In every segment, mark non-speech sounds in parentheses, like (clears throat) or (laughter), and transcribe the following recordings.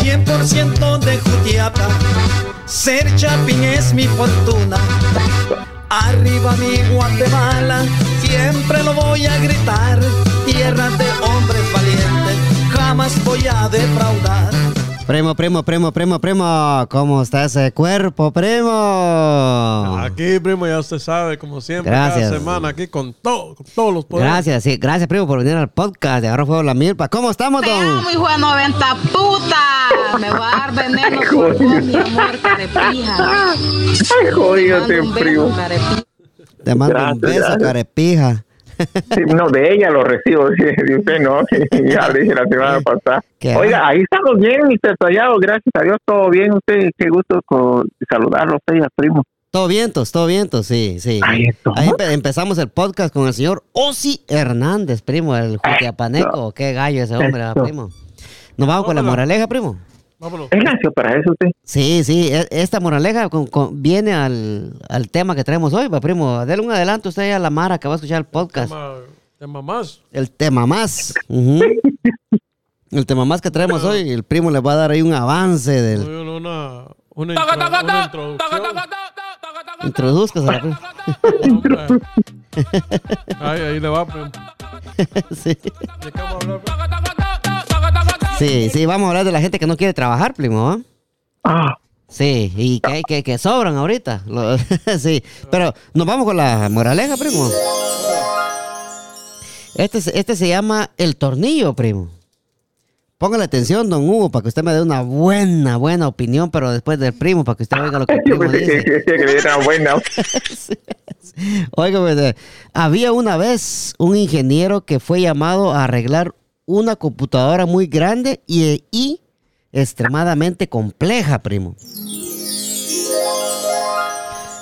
100% de Jutiapa, ser chapín es mi fortuna. Arriba mi Guatemala, siempre lo voy a gritar. Tierra de hombres valientes, jamás voy a defraudar. Primo, primo, primo, primo, primo. ¿Cómo está ese cuerpo, primo? Aquí, primo, ya usted sabe, como siempre, Gracias. cada semana aquí con, todo, con todos los poderes. Gracias, sí. Gracias, primo, por venir al podcast de Agarro Fuego la Milpa. ¿Cómo estamos, Te don? amo, hijo de 90 puta. Me va a dar veneno tu voz, mi amor, carepija. Ay, jodido, Te mando un beso, primo. carepija. Te mando un Gracias, beso, carepija. Sí, no, de ella lo recibo, (laughs) de usted no. (laughs) ya le dije la semana pasada. Oiga, ahí estamos bien, mis detallados, gracias a Dios, todo bien. Usted, qué gusto saludarlo, usted y al primo. Todo vientos, todo vientos, sí, sí. Ahí estamos. Ahí empe- empezamos el podcast con el señor Osi Hernández, primo, el Jutiapaneco. Qué gallo ese hombre, ¿verdad, Eso. primo. ¿Nos vamos con la moraleja, primo? Vámonos. ¿Es nació para eso usted? Sí, sí, e- esta moraleja con- con- viene al, al tema que traemos hoy, va, primo. Dele un adelanto usted a la Mara que va a escuchar el podcast. Tema, tema más. El tema más. ujú. El tema más que traemos hoy, el primo le va a dar ahí un avance del... Una, una, intro- introducción. Ahí, ahí le va, primo. Sí. Sí, sí, vamos a hablar de la gente que no quiere trabajar, primo, ¿ah? Ah, Sí, y que, que, que sobran ahorita. Lo- (laughs) sí, pero nos vamos con la moraleja, primo. Este, se- este se llama el tornillo, primo. Póngale atención, don Hugo, para que usted me dé una buena, buena opinión, pero después del primo, para que usted oiga lo que el (laughs) primo dice. buena. (laughs) Oiga, pues, eh, había una vez un ingeniero que fue llamado a arreglar una computadora muy grande y, extremadamente compleja, primo.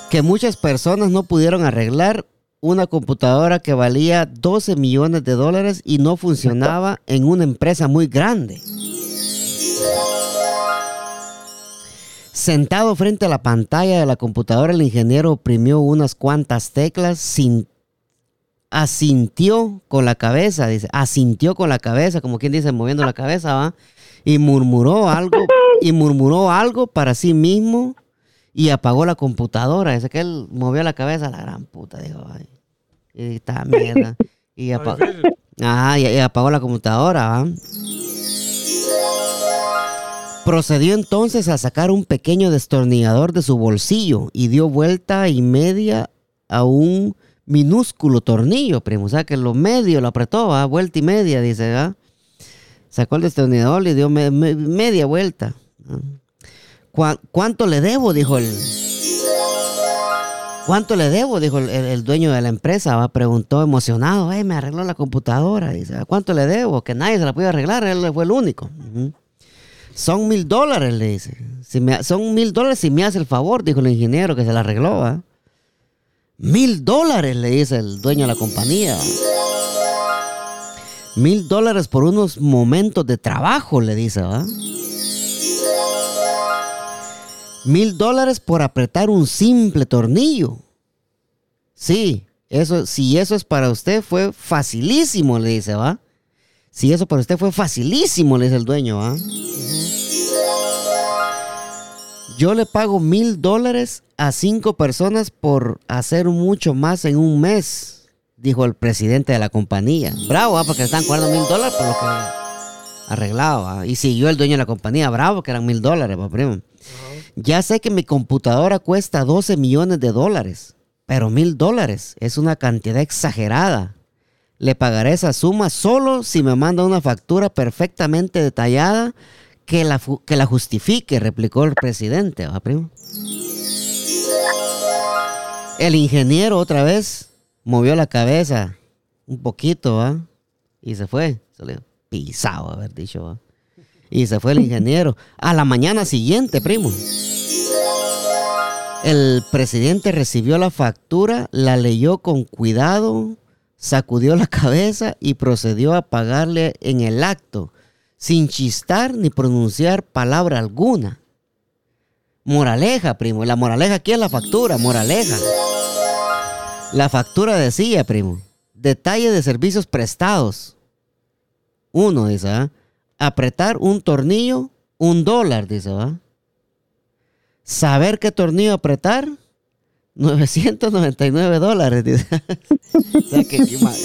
Que muchas personas no pudieron arreglar una computadora que valía 12 millones de dólares y no funcionaba en una empresa muy grande. Sentado frente a la pantalla de la computadora, el ingeniero oprimió unas cuantas teclas, sin, asintió con la cabeza, dice, asintió con la cabeza, como quien dice, moviendo la cabeza, ¿va? Y murmuró algo, y murmuró algo para sí mismo y apagó la computadora. Dice que él movió la cabeza, la gran puta, dijo, ay, y esta mierda. Y. Ajá, y, y apagó la computadora, ¿va? Procedió entonces a sacar un pequeño destornillador de su bolsillo y dio vuelta y media a un minúsculo tornillo, primo. O sea que lo medio lo apretó, ¿va? Vuelta y media, dice, ¿va? Sacó el destornillador y dio me- me- media vuelta. ¿va? ¿Cuá- ¿Cuánto le debo? Dijo el... ¿Cuánto le debo? Dijo el, dueño de la empresa, ¿va? preguntó emocionado. "Ey, me arregló la computadora. Dice, "¿A ¿cuánto le debo? Que nadie se la puede arreglar, él fue el único. Son mil dólares, le dice. Son mil dólares si me hace el favor, dijo el ingeniero que se la arregló. ¿va? Mil dólares, le dice el dueño de la compañía. Mil dólares por unos momentos de trabajo, le dice, ¿va? Mil dólares por apretar un simple tornillo. Sí, eso, si eso es para usted, fue facilísimo, le dice, ¿va? Si eso para usted fue facilísimo, le dice el dueño, ¿va? Yo le pago mil dólares a cinco personas por hacer mucho más en un mes, dijo el presidente de la compañía. Bravo, ¿va? porque le están cobrando mil dólares por lo que arreglado. ¿va? Y siguió el dueño de la compañía, bravo, que eran mil dólares, ¿va, primo. Ya sé que mi computadora cuesta 12 millones de dólares, pero mil dólares es una cantidad exagerada. Le pagaré esa suma solo si me manda una factura perfectamente detallada que la, que la justifique, replicó el presidente, ¿va, primo? El ingeniero otra vez movió la cabeza un poquito, ¿va? Y se fue. Se pisado haber dicho, ¿va? Y se fue el ingeniero. A la mañana siguiente, primo. El presidente recibió la factura, la leyó con cuidado, sacudió la cabeza y procedió a pagarle en el acto, sin chistar ni pronunciar palabra alguna. Moraleja, primo. La moraleja aquí es la factura, moraleja. La factura decía, primo, detalle de servicios prestados. Uno dice, ¿ah? apretar un tornillo un dólar, dice, ¿va? Saber qué tornillo apretar, 999 dólares, dice. (laughs) O sea qué, mal. (laughs)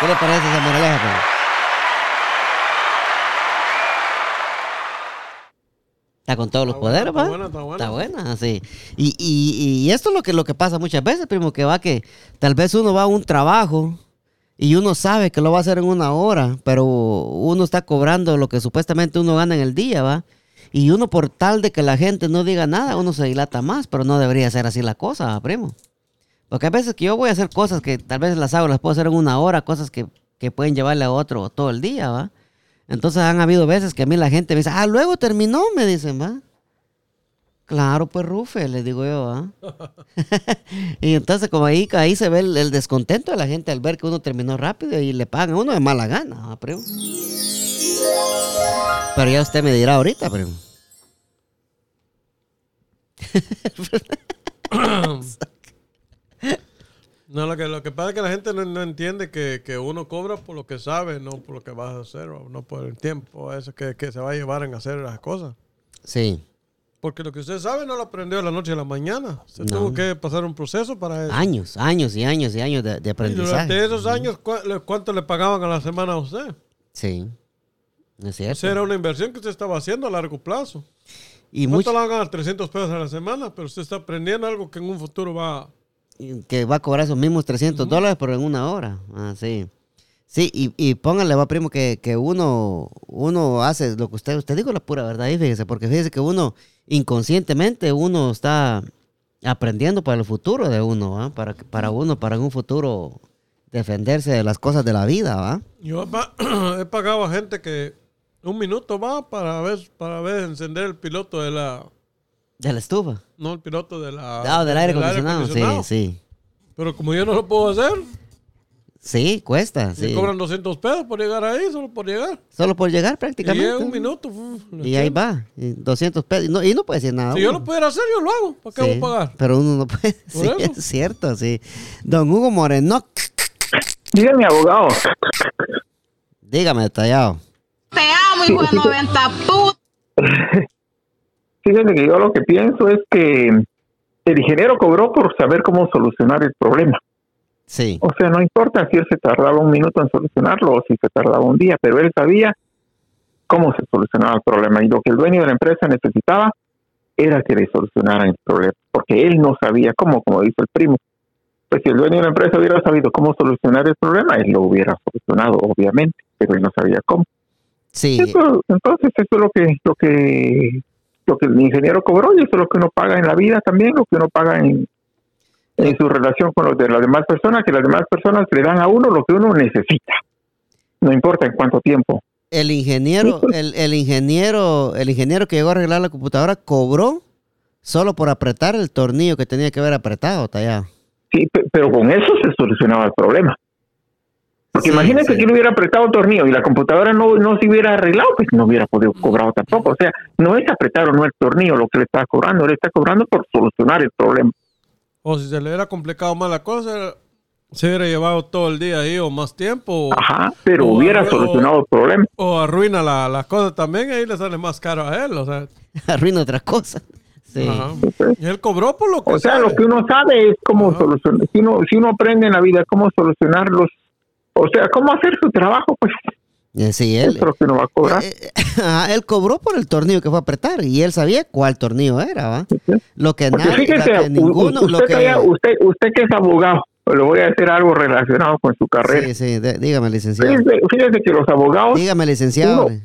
¿Qué le parece esa moraleja, pues? Está con todos los buena, poderes, está buena, está buena. Está buena, sí. Y, y, y esto es lo que, lo que pasa muchas veces, primo, que va que tal vez uno va a un trabajo y uno sabe que lo va a hacer en una hora, pero uno está cobrando lo que supuestamente uno gana en el día, ¿va? Y uno por tal de que la gente no diga nada, uno se dilata más, pero no debería ser así la cosa, ¿va, primo. Porque a veces que yo voy a hacer cosas que tal vez las hago, las puedo hacer en una hora, cosas que, que pueden llevarle a otro todo el día, ¿va? Entonces han habido veces que a mí la gente me dice, ah, luego terminó, me dicen, ¿va? Claro, pues Rufe, le digo yo, ¿ah? (laughs) y entonces como ahí, ahí se ve el, el descontento de la gente al ver que uno terminó rápido y le pagan a uno de mala gana, ¿ah, primo? Pero ya usted me dirá ahorita, primo. (coughs) (coughs) (coughs) No, lo que, lo que pasa es que la gente no, no entiende que, que uno cobra por lo que sabe, no por lo que vas a hacer, o no por el tiempo eso que, que se va a llevar en hacer las cosas. Sí, Porque lo que usted sabe no lo aprendió de la noche a la mañana. No. tuvo que pasar un proceso para eso. años, años y años y años de, de y aprendizaje. durante esos años, ¿cu- le- ¿cuánto le pagaban a la semana a usted? Sí, es cierto. Esa era una inversión que usted estaba haciendo a largo plazo. y ¿Cuánto mucho, le van a ganar? 300 pesos a la semana, pero usted está aprendiendo algo que en un futuro va... que va a cobrar esos mismos 300 dólares, pero en una hora. Ah, sí. Sí, y, y póngale, va primo, que, que uno, uno hace lo que usted, usted dijo la pura verdad ahí, fíjese, porque fíjese que uno inconscientemente uno está aprendiendo para el futuro de uno, ¿va? Para, para uno, para un futuro defenderse de las cosas de la vida, ¿va? Yo (clears throat) he pagado a gente que un minuto va para ver, para ver encender el piloto de la... De la estufa. No, el piloto de la... Ah, del aire acondicionado. acondicionado. Sí, sí. Pero como yo no lo puedo hacer, Sí, cuesta. me Sí. cobran 200 pesos por llegar ahí, solo por llegar. Solo por llegar Y prácticamente. un minuto. uf, Y ahí va. y 200 pesos. Y no, y no puede decir nada. Si yo lo pudiera hacer, yo lo hago. ¿Para qué Sí, voy a pagar? Pero uno no puede. (laughs) Sí, eso. es cierto, sí. Don Hugo Moreno, Dígame, abogado. dígame detallado. Te amo, hijo de 90 puta. (laughs) Fíjese que yo lo que pienso es que el ingeniero cobró por saber cómo solucionar el problema. Sí, O sea, no importa si él se tardaba un minuto en solucionarlo o si se tardaba un día, pero él sabía cómo se solucionaba el problema. Y lo que el dueño de la empresa necesitaba era que le solucionaran el problema, porque él no sabía cómo, como dice el primo. Pues si el dueño de la empresa hubiera sabido cómo solucionar el problema, él lo hubiera solucionado, obviamente, pero él no sabía cómo. sí. Eso, entonces eso es lo que lo que lo que el ingeniero cobró y eso es lo que uno paga en la vida también, lo que uno paga en, en su relación con los de las demás personas, que las demás personas le dan a uno lo que uno necesita. No importa en cuánto tiempo. El ingeniero, el, el ingeniero, el ingeniero que llegó a arreglar la computadora cobró solo por apretar el tornillo que tenía que haber apretado, tallado. Sí, pe- pero con eso se solucionaba el problema. Porque Sí, imagínate sí. que él hubiera apretado el tornillo y la computadora no, no se hubiera arreglado, pues no hubiera podido cobrar tampoco. O sea, no es apretar o no el tornillo lo que le está cobrando, le está cobrando por solucionar el problema. O si se le hubiera complicado más la cosa, se hubiera llevado todo el día ahí o más tiempo. O, Ajá, pero o hubiera arru- solucionado el problema. o arruina la, la cosa también, ahí le sale más caro a él. O sea, (laughs) Arruina otra cosa. Sí. y él cobró por lo que O sea, sabe. lo que uno sabe es cómo Ajá. solucionar. Si uno, si uno aprende en la vida cómo solucionar los. O sea, cómo hacer su trabajo, pues Eh, Sí, él, lo que uno va a cobrar. eh, eh, él cobró por el tornillo que fue a apretar y él sabía cuál tornillo era, ¿va? Lo que Porque nadie, fíjese, que ninguno, lo usted, que... usted, usted que es abogado, le voy a decir algo relacionado con su carrera. Sí, sí, de- dígame, licenciado. Fíjese, fíjese que los abogados, Dígame, licenciado. Uno-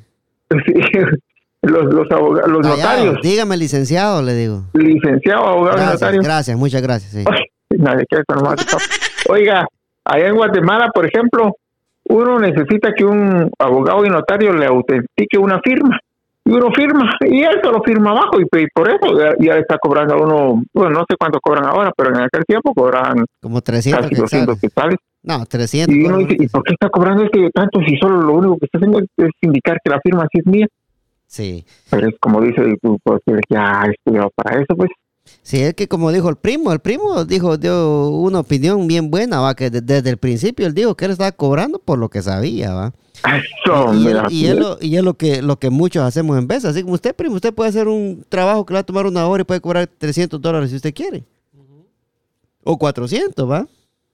(laughs) los, los, abogados, los Callado, notarios, Dígame, licenciado, le digo. licenciados, abogados y Gracias, notarios, gracias, muchas gracias. sí. (laughs) Ay, nadie quiere. Oiga, allá en Guatemala, por ejemplo, uno necesita que un abogado y notario le autentique una firma. Y uno firma, y eso lo firma abajo, y, y por eso ya, le está cobrando a uno, bueno, no sé cuánto cobran ahora, pero en aquel tiempo cobraban Como 300 casi 200 quetzales. quetzales. No, 300. Y uno bueno. dice, ¿y por qué está cobrando este tanto si solo lo único que está haciendo es, indicar que la firma sí es mía? Sí. Pero es como dice, tú, pues, ya he estudiado para eso, pues. Sí, es que como dijo el primo, el primo dijo, dio una opinión bien buena, va, que de- desde el principio él dijo que él estaba cobrando por lo que sabía, va. Eso, y, mira, y es, lo, y es lo que lo que muchos hacemos en vez. Así como usted, primo, usted puede hacer un trabajo que le va a tomar una hora y puede cobrar 300 dólares si usted quiere. O 400, ¿va?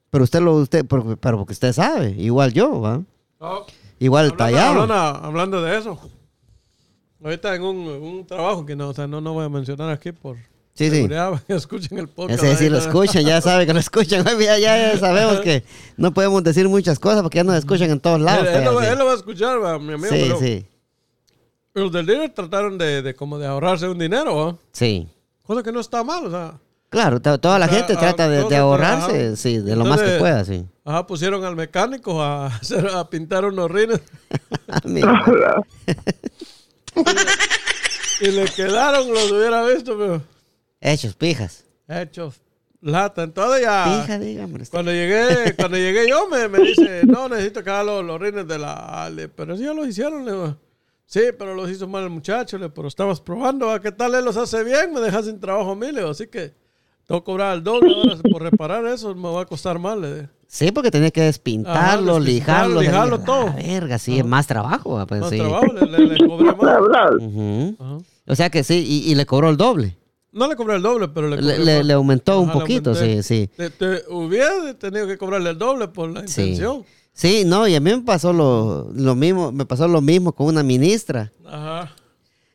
Pero usted lo, usted, pero, pero porque usted sabe, igual yo, ¿va? Oh, Igual el hablando, tallado. hablando- hablando de eso. Ahorita en un, un trabajo que no, o sea, no, no voy a mencionar aquí por Sí, sí. (laughs) escuchen el podcast. Ese sí ahí, lo escuchan, ya sabe que lo escuchan. (laughs) Ya, sabemos que no podemos decir muchas cosas porque ya nos escuchan en todos lados. Él, él lo, fea, sí. él lo va a escuchar, va, mi amigo. Sí, pero sí, Los del dealer trataron de, de como de ahorrarse un dinero, ¿va? sí. cosa que no está mal, o sea. Claro, to- toda la O sea, gente trata de, ahorrarse, sí, de lo más que pueda, sí. Ajá, pusieron al mecánico a, (laughs) hacer, a pintar unos rines Ah, mira. y le quedaron, los hubiera visto, pero Hechos, pijas. hechos lata. Entonces ya. Pija, dígame. Cuando llegué, cuando llegué yo, me, me dice, no, necesito que haga los, los rines de la... ah, Pero sí, ya los hicieron. Le digo, sí, pero los hizo mal el muchacho. Le, pero estabas probando, ¿a qué tal él los hace bien? Me dejas sin trabajo a mí, le digo, así que tengo que cobrar el doble ahora (laughs) por reparar eso, me va a costar mal. Le digo. Sí, porque tenía que despintarlo, Ajá, lijarlo. lijarlo la todo. verga, sí, es más trabajo. ah, Pues, Más sí. trabajo, le, le- le cobré (laughs) más. O sea que sí, y, y le cobró el doble. No le cobré el doble, pero le Le, aumentó un Ajá, poquito, sí, sí. Te, te hubiera tenido que cobrarle el doble por la intención. Sí, no, y a mí me pasó lo, lo mismo, me pasó lo mismo con una ministra. Ajá.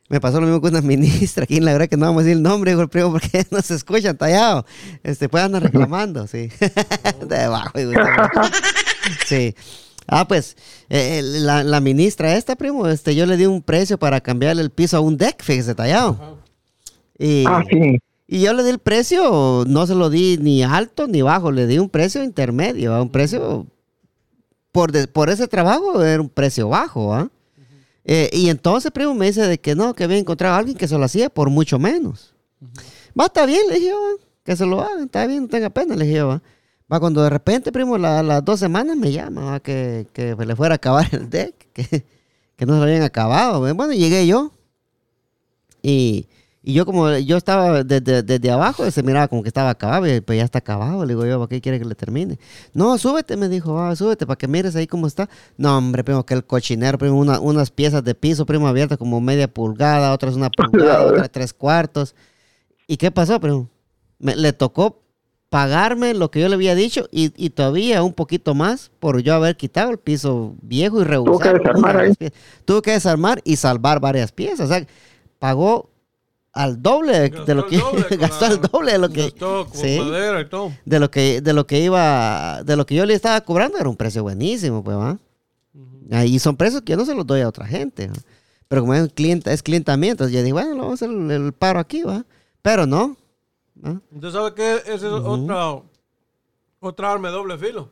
Me pasó lo mismo con una ministra, aquí la verdad que no vamos a decir el nombre, hijo el primo, porque (laughs) no se escuchan tallado. Este, pues andan reclamando, sí. (laughs) Debajo, hijo, Sí. Ah, pues, eh, la, la ministra esta, primo, este, yo le di un precio para cambiarle el piso a un deck, fíjese, tallado. Y, Ah, sí. y yo le di el precio, no se lo di ni alto ni bajo, le di un precio intermedio, un precio por, de- por ese trabajo era un precio bajo, ¿ah? Eh, y entonces, primo, me dice de que no, que había encontrado a alguien que se lo hacía por mucho menos. Va, está bien, le dije yo, va, que se lo hagan, está bien, no tenga pena, le dije yo. Va, Va, cuando de repente, primo, la- las dos semanas me llama, va, que, que le fuera a acabar el deck, (laughs) que, que no se lo habían acabado. va. Bueno, llegué yo. Y, y yo como yo estaba desde, desde abajo, se miraba como que estaba acabado, y pues ya está acabado. Le digo yo, ¿para qué quiere que le termine? No, súbete, me dijo, ah, súbete para que mires ahí cómo está. No, hombre, primo, que el cochinero, primo, una- unas piezas de piso, primo, abiertas como media pulgada, otras una (laughs) pulgada, otras tres cuartos. ¿Y qué pasó, primo? Me- le tocó pagarme lo que yo le había dicho y, y todavía un poquito más por yo haber quitado el piso viejo y rehusar. que desarmar (laughs) ahí. Tuvo que desarmar y salvar varias piezas. O sea, pagó al doble de, de lo que doble (laughs) gastó el doble de lo que Gastó sí, madera y todo. de lo que de lo que iba de lo que yo le estaba cobrando era un precio buenísimo pues va ahí son precios que yo no se los doy a otra gente ¿va? pero como es cliente es clientamiento entonces yo dije bueno vamos a hacer el, el paro aquí va pero no ¿va? Usted sabe que esa es otra, otra arma de doble filo.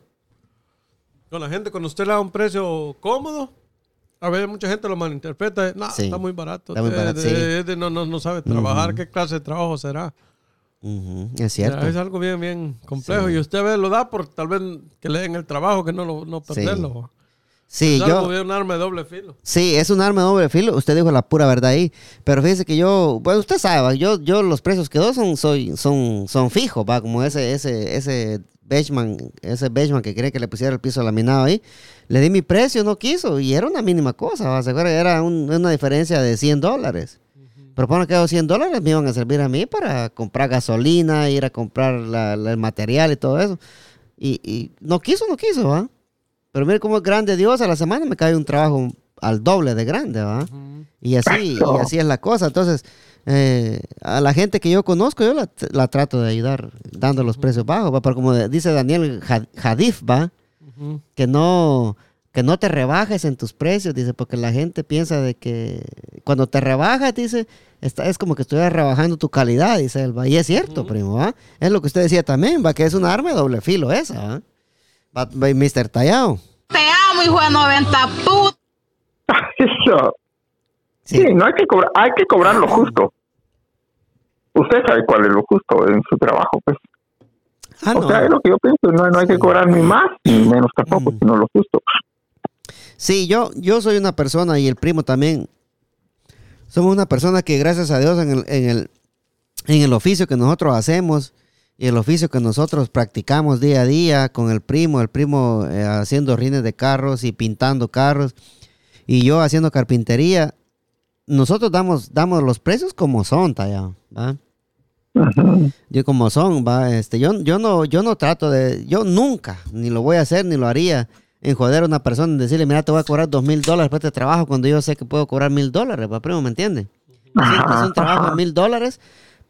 Con la gente, cuando usted le da un precio cómodo, a veces mucha gente lo malinterpreta. No, Sí. está muy barato. Está muy Eh, barato, de- sí. de- no, no, no sabe trabajar. ¿Qué clase de trabajo será? Ujú, es cierto Es algo bien, bien complejo. Y usted ve, lo da por tal vez que le den el trabajo, que no, lo, no perderlo. sí es yo bien un arma de doble filo. Sí, es un arma de doble filo. Usted dijo la pura verdad ahí. Pero fíjese que yo, bueno, usted sabe, yo, yo los precios que doy son, soy, son, son fijos, va, como ese, ese, ese Benchman, ese Benchman que quería que le pusiera el piso laminado ahí. Le di mi precio, no quiso, y era una mínima cosa, va, se acuerda, era un- una diferencia de 100 dólares. Pero bueno, que esos 100 dólares me iban a servir a mí para comprar gasolina, ir a comprar la- la- el material y todo eso. Y, y no quiso, no quiso, ¿va? Pero mire cómo es grande Dios, a la semana me cae un trabajo al doble de grande, ¿va? Y así, y así es la cosa. Entonces, eh, a la gente que yo conozco, yo la, la trato de ayudar dando los precios bajos, ¿va? Pero como dice Daniel Had- Hadif, ¿va? Que no, que no te rebajes en tus precios, dice, porque la gente piensa de que cuando te rebajas, dice, está, es como que estuvieras rebajando tu calidad, dice él, ¿va? Y es cierto, primo, ¿va? Es lo que usted decía también, ¿va? Que es un arma de doble filo esa, ¿va? Mr. Tallao. Te amo, hijo de 90 puta. (laughs) Eso. Sí. Sí, no hay que cobrar, hay que cobrar lo justo. Usted sabe cuál es lo justo en su trabajo, pues. Ah, o no. sea, es lo que yo pienso, no, no hay que cobrar ni más ni (clears throat) menos tampoco, sino lo justo. Sí, yo, yo soy una persona y el primo también. Somos una persona que gracias a Dios en el, en el, en el oficio que nosotros hacemos y el oficio que nosotros practicamos día a día con el primo, el primo eh, haciendo rines de carros y pintando carros y yo haciendo carpintería, nosotros damos, damos los precios como son, tallado, ¿va? Ujú. Yo como son, va, este, yo, yo no, yo no trato de, yo nunca, ni lo voy a hacer, ni lo haría, en joder a una persona, en decirle, mira, te voy a cobrar dos mil dólares por este trabajo cuando yo sé que puedo cobrar mil dólares, va, primo, ¿me entiende? Sí, es un trabajo de mil dólares,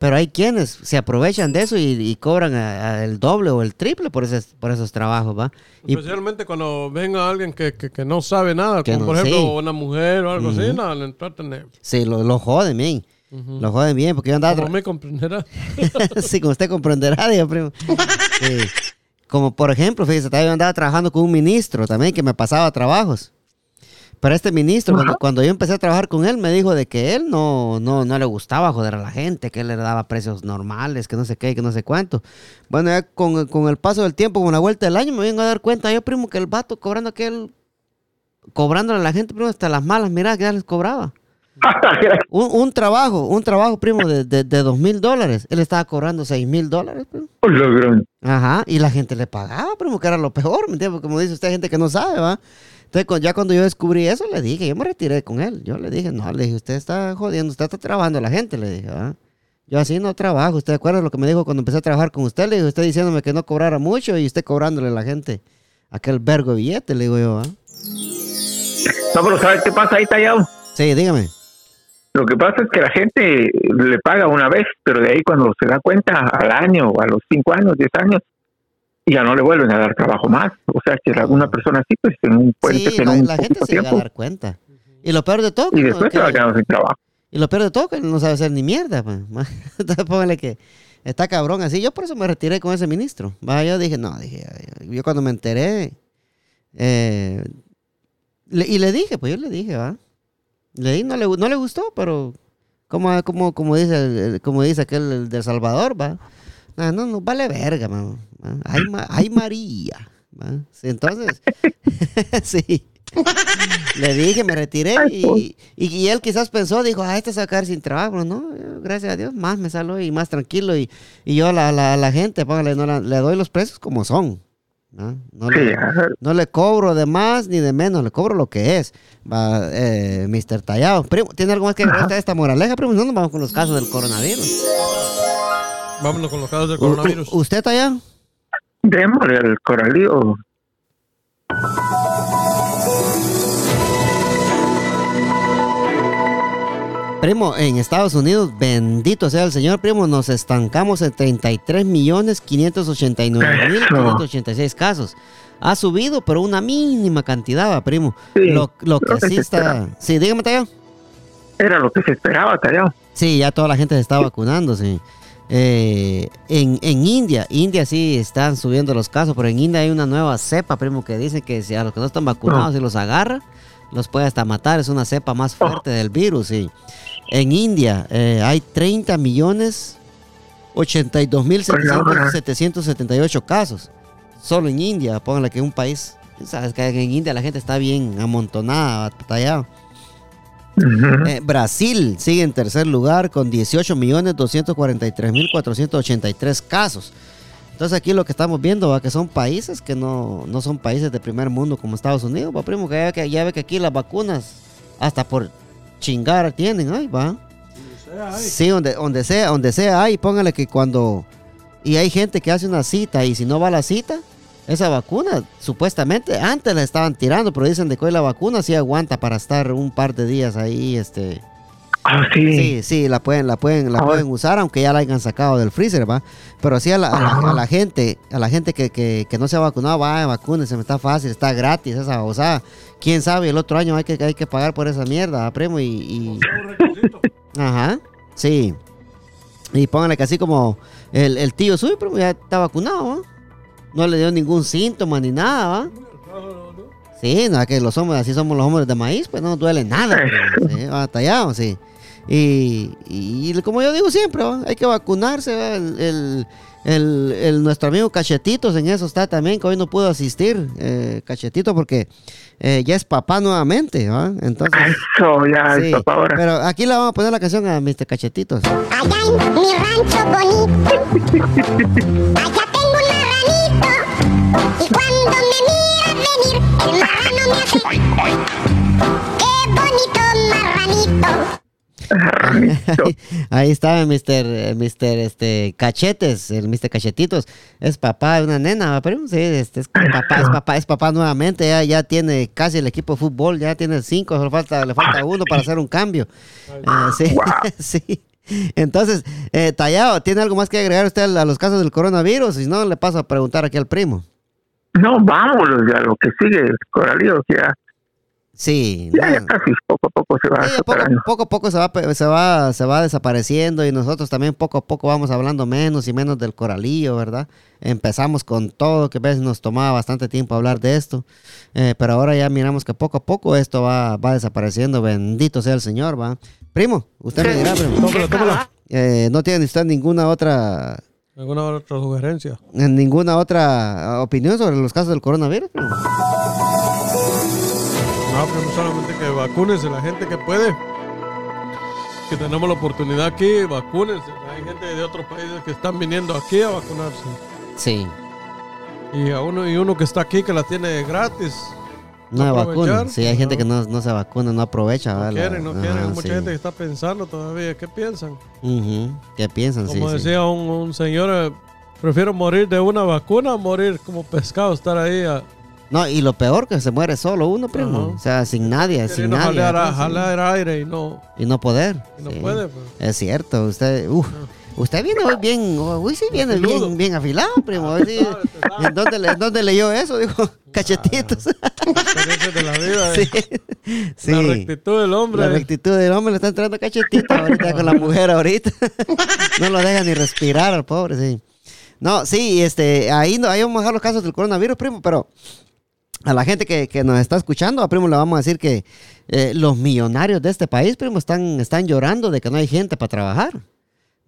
pero hay quienes se aprovechan de eso y, y cobran a- a el doble o el triple por, ese, por esos trabajos, va. Y Especialmente cuando venga alguien que, que, que no sabe nada, como no- por ejemplo sí. una mujer o algo así, no, le tratan de... sí, lo, lo joden bien, lo joden bien, porque yo andaba... Como me comprenderá. (laughs) sí, como usted comprenderá, digo, primo. Sí. Como por ejemplo, fíjese, yo andaba trabajando con un ministro también que me pasaba trabajos. Pero este ministro, cuando, cuando yo empecé a trabajar con él, me dijo de que él no, no, no le gustaba joder a la gente, que él le daba precios normales, que no sé qué, que no sé cuánto. Bueno, ya con, con el paso del tiempo, con la vuelta del año, me vengo a dar cuenta yo, primo, que el vato cobrando aquel, cobrándole a la gente, primo, hasta las malas, mira, que ya les cobraba. (laughs) Un, un trabajo, un trabajo, primo, de, de, dos mil dólares. Él estaba cobrando seis mil dólares, primo. Logrón. Ajá, y la gente le pagaba, primo, que era lo peor, ¿me entiendes? Porque Como dice usted, hay gente que no sabe, ¿va? Entonces, ya cuando yo descubrí eso, le dije, yo me retiré con él. Yo le dije, no, le dije, usted está jodiendo, usted está trabajando a la gente, le dije, ¿va? Yo así no trabajo. ¿Usted acuerda lo que me dijo cuando empecé a trabajar con usted? Le digo, usted diciéndome que no cobrara mucho y usted cobrándole a la gente aquel vergo de billete, le digo yo, ¿va? No, pero ¿sabes qué pasa ahí, Tallado? Sí, dígame. Lo que pasa es que la gente le paga una vez, pero de ahí cuando se da cuenta al año o a los cinco años, diez años, ya no le vuelven a dar trabajo más. O sea que alguna persona así, pues en un puente, Sí, en la, un la gente se llega a tiempo, dar cuenta. Y lo peor de todo, y después que- se va quedando sin trabajo. Y lo peor de todo, que no sabe hacer ni mierda. pues. (laughs) Entonces póngale que está cabrón así. Yo por eso me retiré con ese ministro. Va, yo dije, no, dije, yo cuando me enteré, eh, le- y le dije, pues yo le dije, va. Le di, no le, no le gustó, pero como, como, como dice como dice aquel el de Salvador, va. No, no, no vale verga, man. va. Ay, ma- ay, María. Sí, entonces, (laughs) sí. Le dije, me retiré y, y, y él quizás pensó, dijo, ah, este se va a quedar sin trabajo. No, gracias a Dios, más me salgo y más tranquilo. Y, y yo a la, la, la gente, póngale, no la- le doy los precios como son. ¿no? No le, ajá. no le cobro de más ni de menos, le cobro lo que es. Va, eh, Mr. Tallado. Primo, ¿tiene algo más que agregar esta moraleja, primo? No nos vamos con los casos del coronavirus. Vámonos con los casos del coronavirus. ¿Usted, Tallado? démosle al coralío. Primo, en Estados Unidos, bendito sea el Señor, primo, nos estancamos en 33 millones 589 mil 586 casos. Ha subido, pero una mínima cantidad, va, primo. Sí, lo, lo que lo que sí está... Sí, dígame, Tallado. Era lo que se esperaba, Tallado. Sí, ya toda la gente se está vacunando, sí. Eh, en, en India, India sí están subiendo los casos, pero en India hay una nueva cepa, primo, que dice que si a los que no están vacunados, si los agarra, los puede hasta matar. Es una cepa más fuerte del virus, sí. En India eh, hay 30 millones 82 mil 778 casos. Solo en India, pónganle que un país, sabes que en India la gente está bien amontonada, batallado. Ujú. Eh, Brasil sigue en tercer lugar con 18 millones 243 mil 483 casos. Entonces aquí lo que estamos viendo va que son países que no, no son países de primer mundo como Estados Unidos, va primo, que ya, que ya ve que aquí las vacunas hasta por chingar tienen, ahí va. Sí, donde, donde sea, donde sea hay, póngale que cuando y hay gente que hace una cita y si no va a la cita, esa vacuna supuestamente antes la estaban tirando, pero dicen de que hoy la vacuna sí aguanta para estar un par de días ahí, este, Ah, sí. Sí, sí, la pueden, la pueden, la Ah, pueden usar, aunque ya la hayan sacado del freezer, ¿va? Pero sí a la, a la- a la gente, a la gente que, que, que no se ha vacunado, va, vacúnense, me está fácil, está gratis esa, o sea, quién sabe, el otro año hay que, hay que pagar por esa mierda, ¿va, primo, y, y- ajá, sí. Y pónganle que así como el, el tío suyo, primo, ya está vacunado, ¿va? No le dio ningún síntoma ni nada, ¿va? Sí, no, que los hombres, así somos los hombres de maíz, pues no nos duele nada, primo, (laughs) sí. Y, y como yo digo siempre, ¿va? hay que vacunarse. ¿va? El, el- el- el- nuestro amigo Cachetitos en eso está también, que hoy no pudo asistir, eh, Cachetito, porque eh, ya es papá nuevamente. ¿va? Entonces, Eso, ya sí. es papá ahora. Pero aquí le vamos a poner la canción a Mr. Cachetitos. Allá en mi rancho bonito, allá. Y cuando me mira venir, el marrano me hace. ¡Qué bonito marranito! Ranito. Ahí, (laughs) ahí está Mr. Mr. Este, Cachetes, el Mr. Cachetitos. Es papá de una nena, ¿va, primo? Sí, este, es papá, es papá, es papá nuevamente. Ya, ya tiene casi el equipo de fútbol, ya tiene cinco, solo falta, le falta uno para hacer un cambio. Eh, sí, (laughs) sí. Entonces, eh, Tallado, ¿tiene algo más que agregar usted a los casos del coronavirus? Si no, le paso a preguntar aquí al primo. No, vámonos ya, lo que sigue, el coralillo, ya, Sí, ya, no. ya casi poco a poco se va Sí, poco, a poco se va, pe- se, va, se va desapareciendo y nosotros también poco a poco vamos hablando menos y menos del coralillo, ¿verdad? Empezamos con todo, que a veces nos tomaba bastante tiempo hablar de esto, eh, pero ahora ya miramos que poco a poco esto va, va desapareciendo, bendito sea el Señor, ¿va? Primo, usted me dirá, primo, Tómalo, tómalo. eh, ¿no tiene usted ninguna otra, ¿Alguna otra sugerencia? ninguna otra opinión sobre los casos del coronavirus? No, pero solamente que vacúnense la gente que puede. Que tenemos la oportunidad aquí, vacúnense. Hay gente de otros países que están viniendo aquí a vacunarse. Sí, Y a uno y uno que está aquí que la tiene gratis. No se vacuna, sí, hay gente que no, no se vacuna, no aprovecha, No ¿verdad? quieren, no quieren. Hay mucha sí. gente que está pensando todavía. ¿Qué piensan? ¿Qué piensan? Como sí. decía un, un señor, eh, prefiero morir de una vacuna a morir como pescado, estar ahí a, No, y lo peor que se muere solo uno, primo. O sea, sin nadie, sin nadie. jalar, jalar aire y no, Y no poder. y no puede. pues. Es cierto, usted, uf, usted viene hoy bien, hoy sí viene bien, bien afilado, primo. Sí. ¿En dónde, en dónde leyó eso? Dijo, cachetitos. De la vida. sí, sí. La rectitud del hombre. La rectitud del hombre le está entrando cachetito ahorita con la mujer ahorita. no lo deja ni respirar al pobre, sí. No, sí, este, ahí, no, ahí vamos a dejar los casos del coronavirus, primo, pero a la gente que, que nos está escuchando, a primo, le vamos a decir que eh, los millonarios de este país, primo, están, están llorando de que no hay gente para trabajar.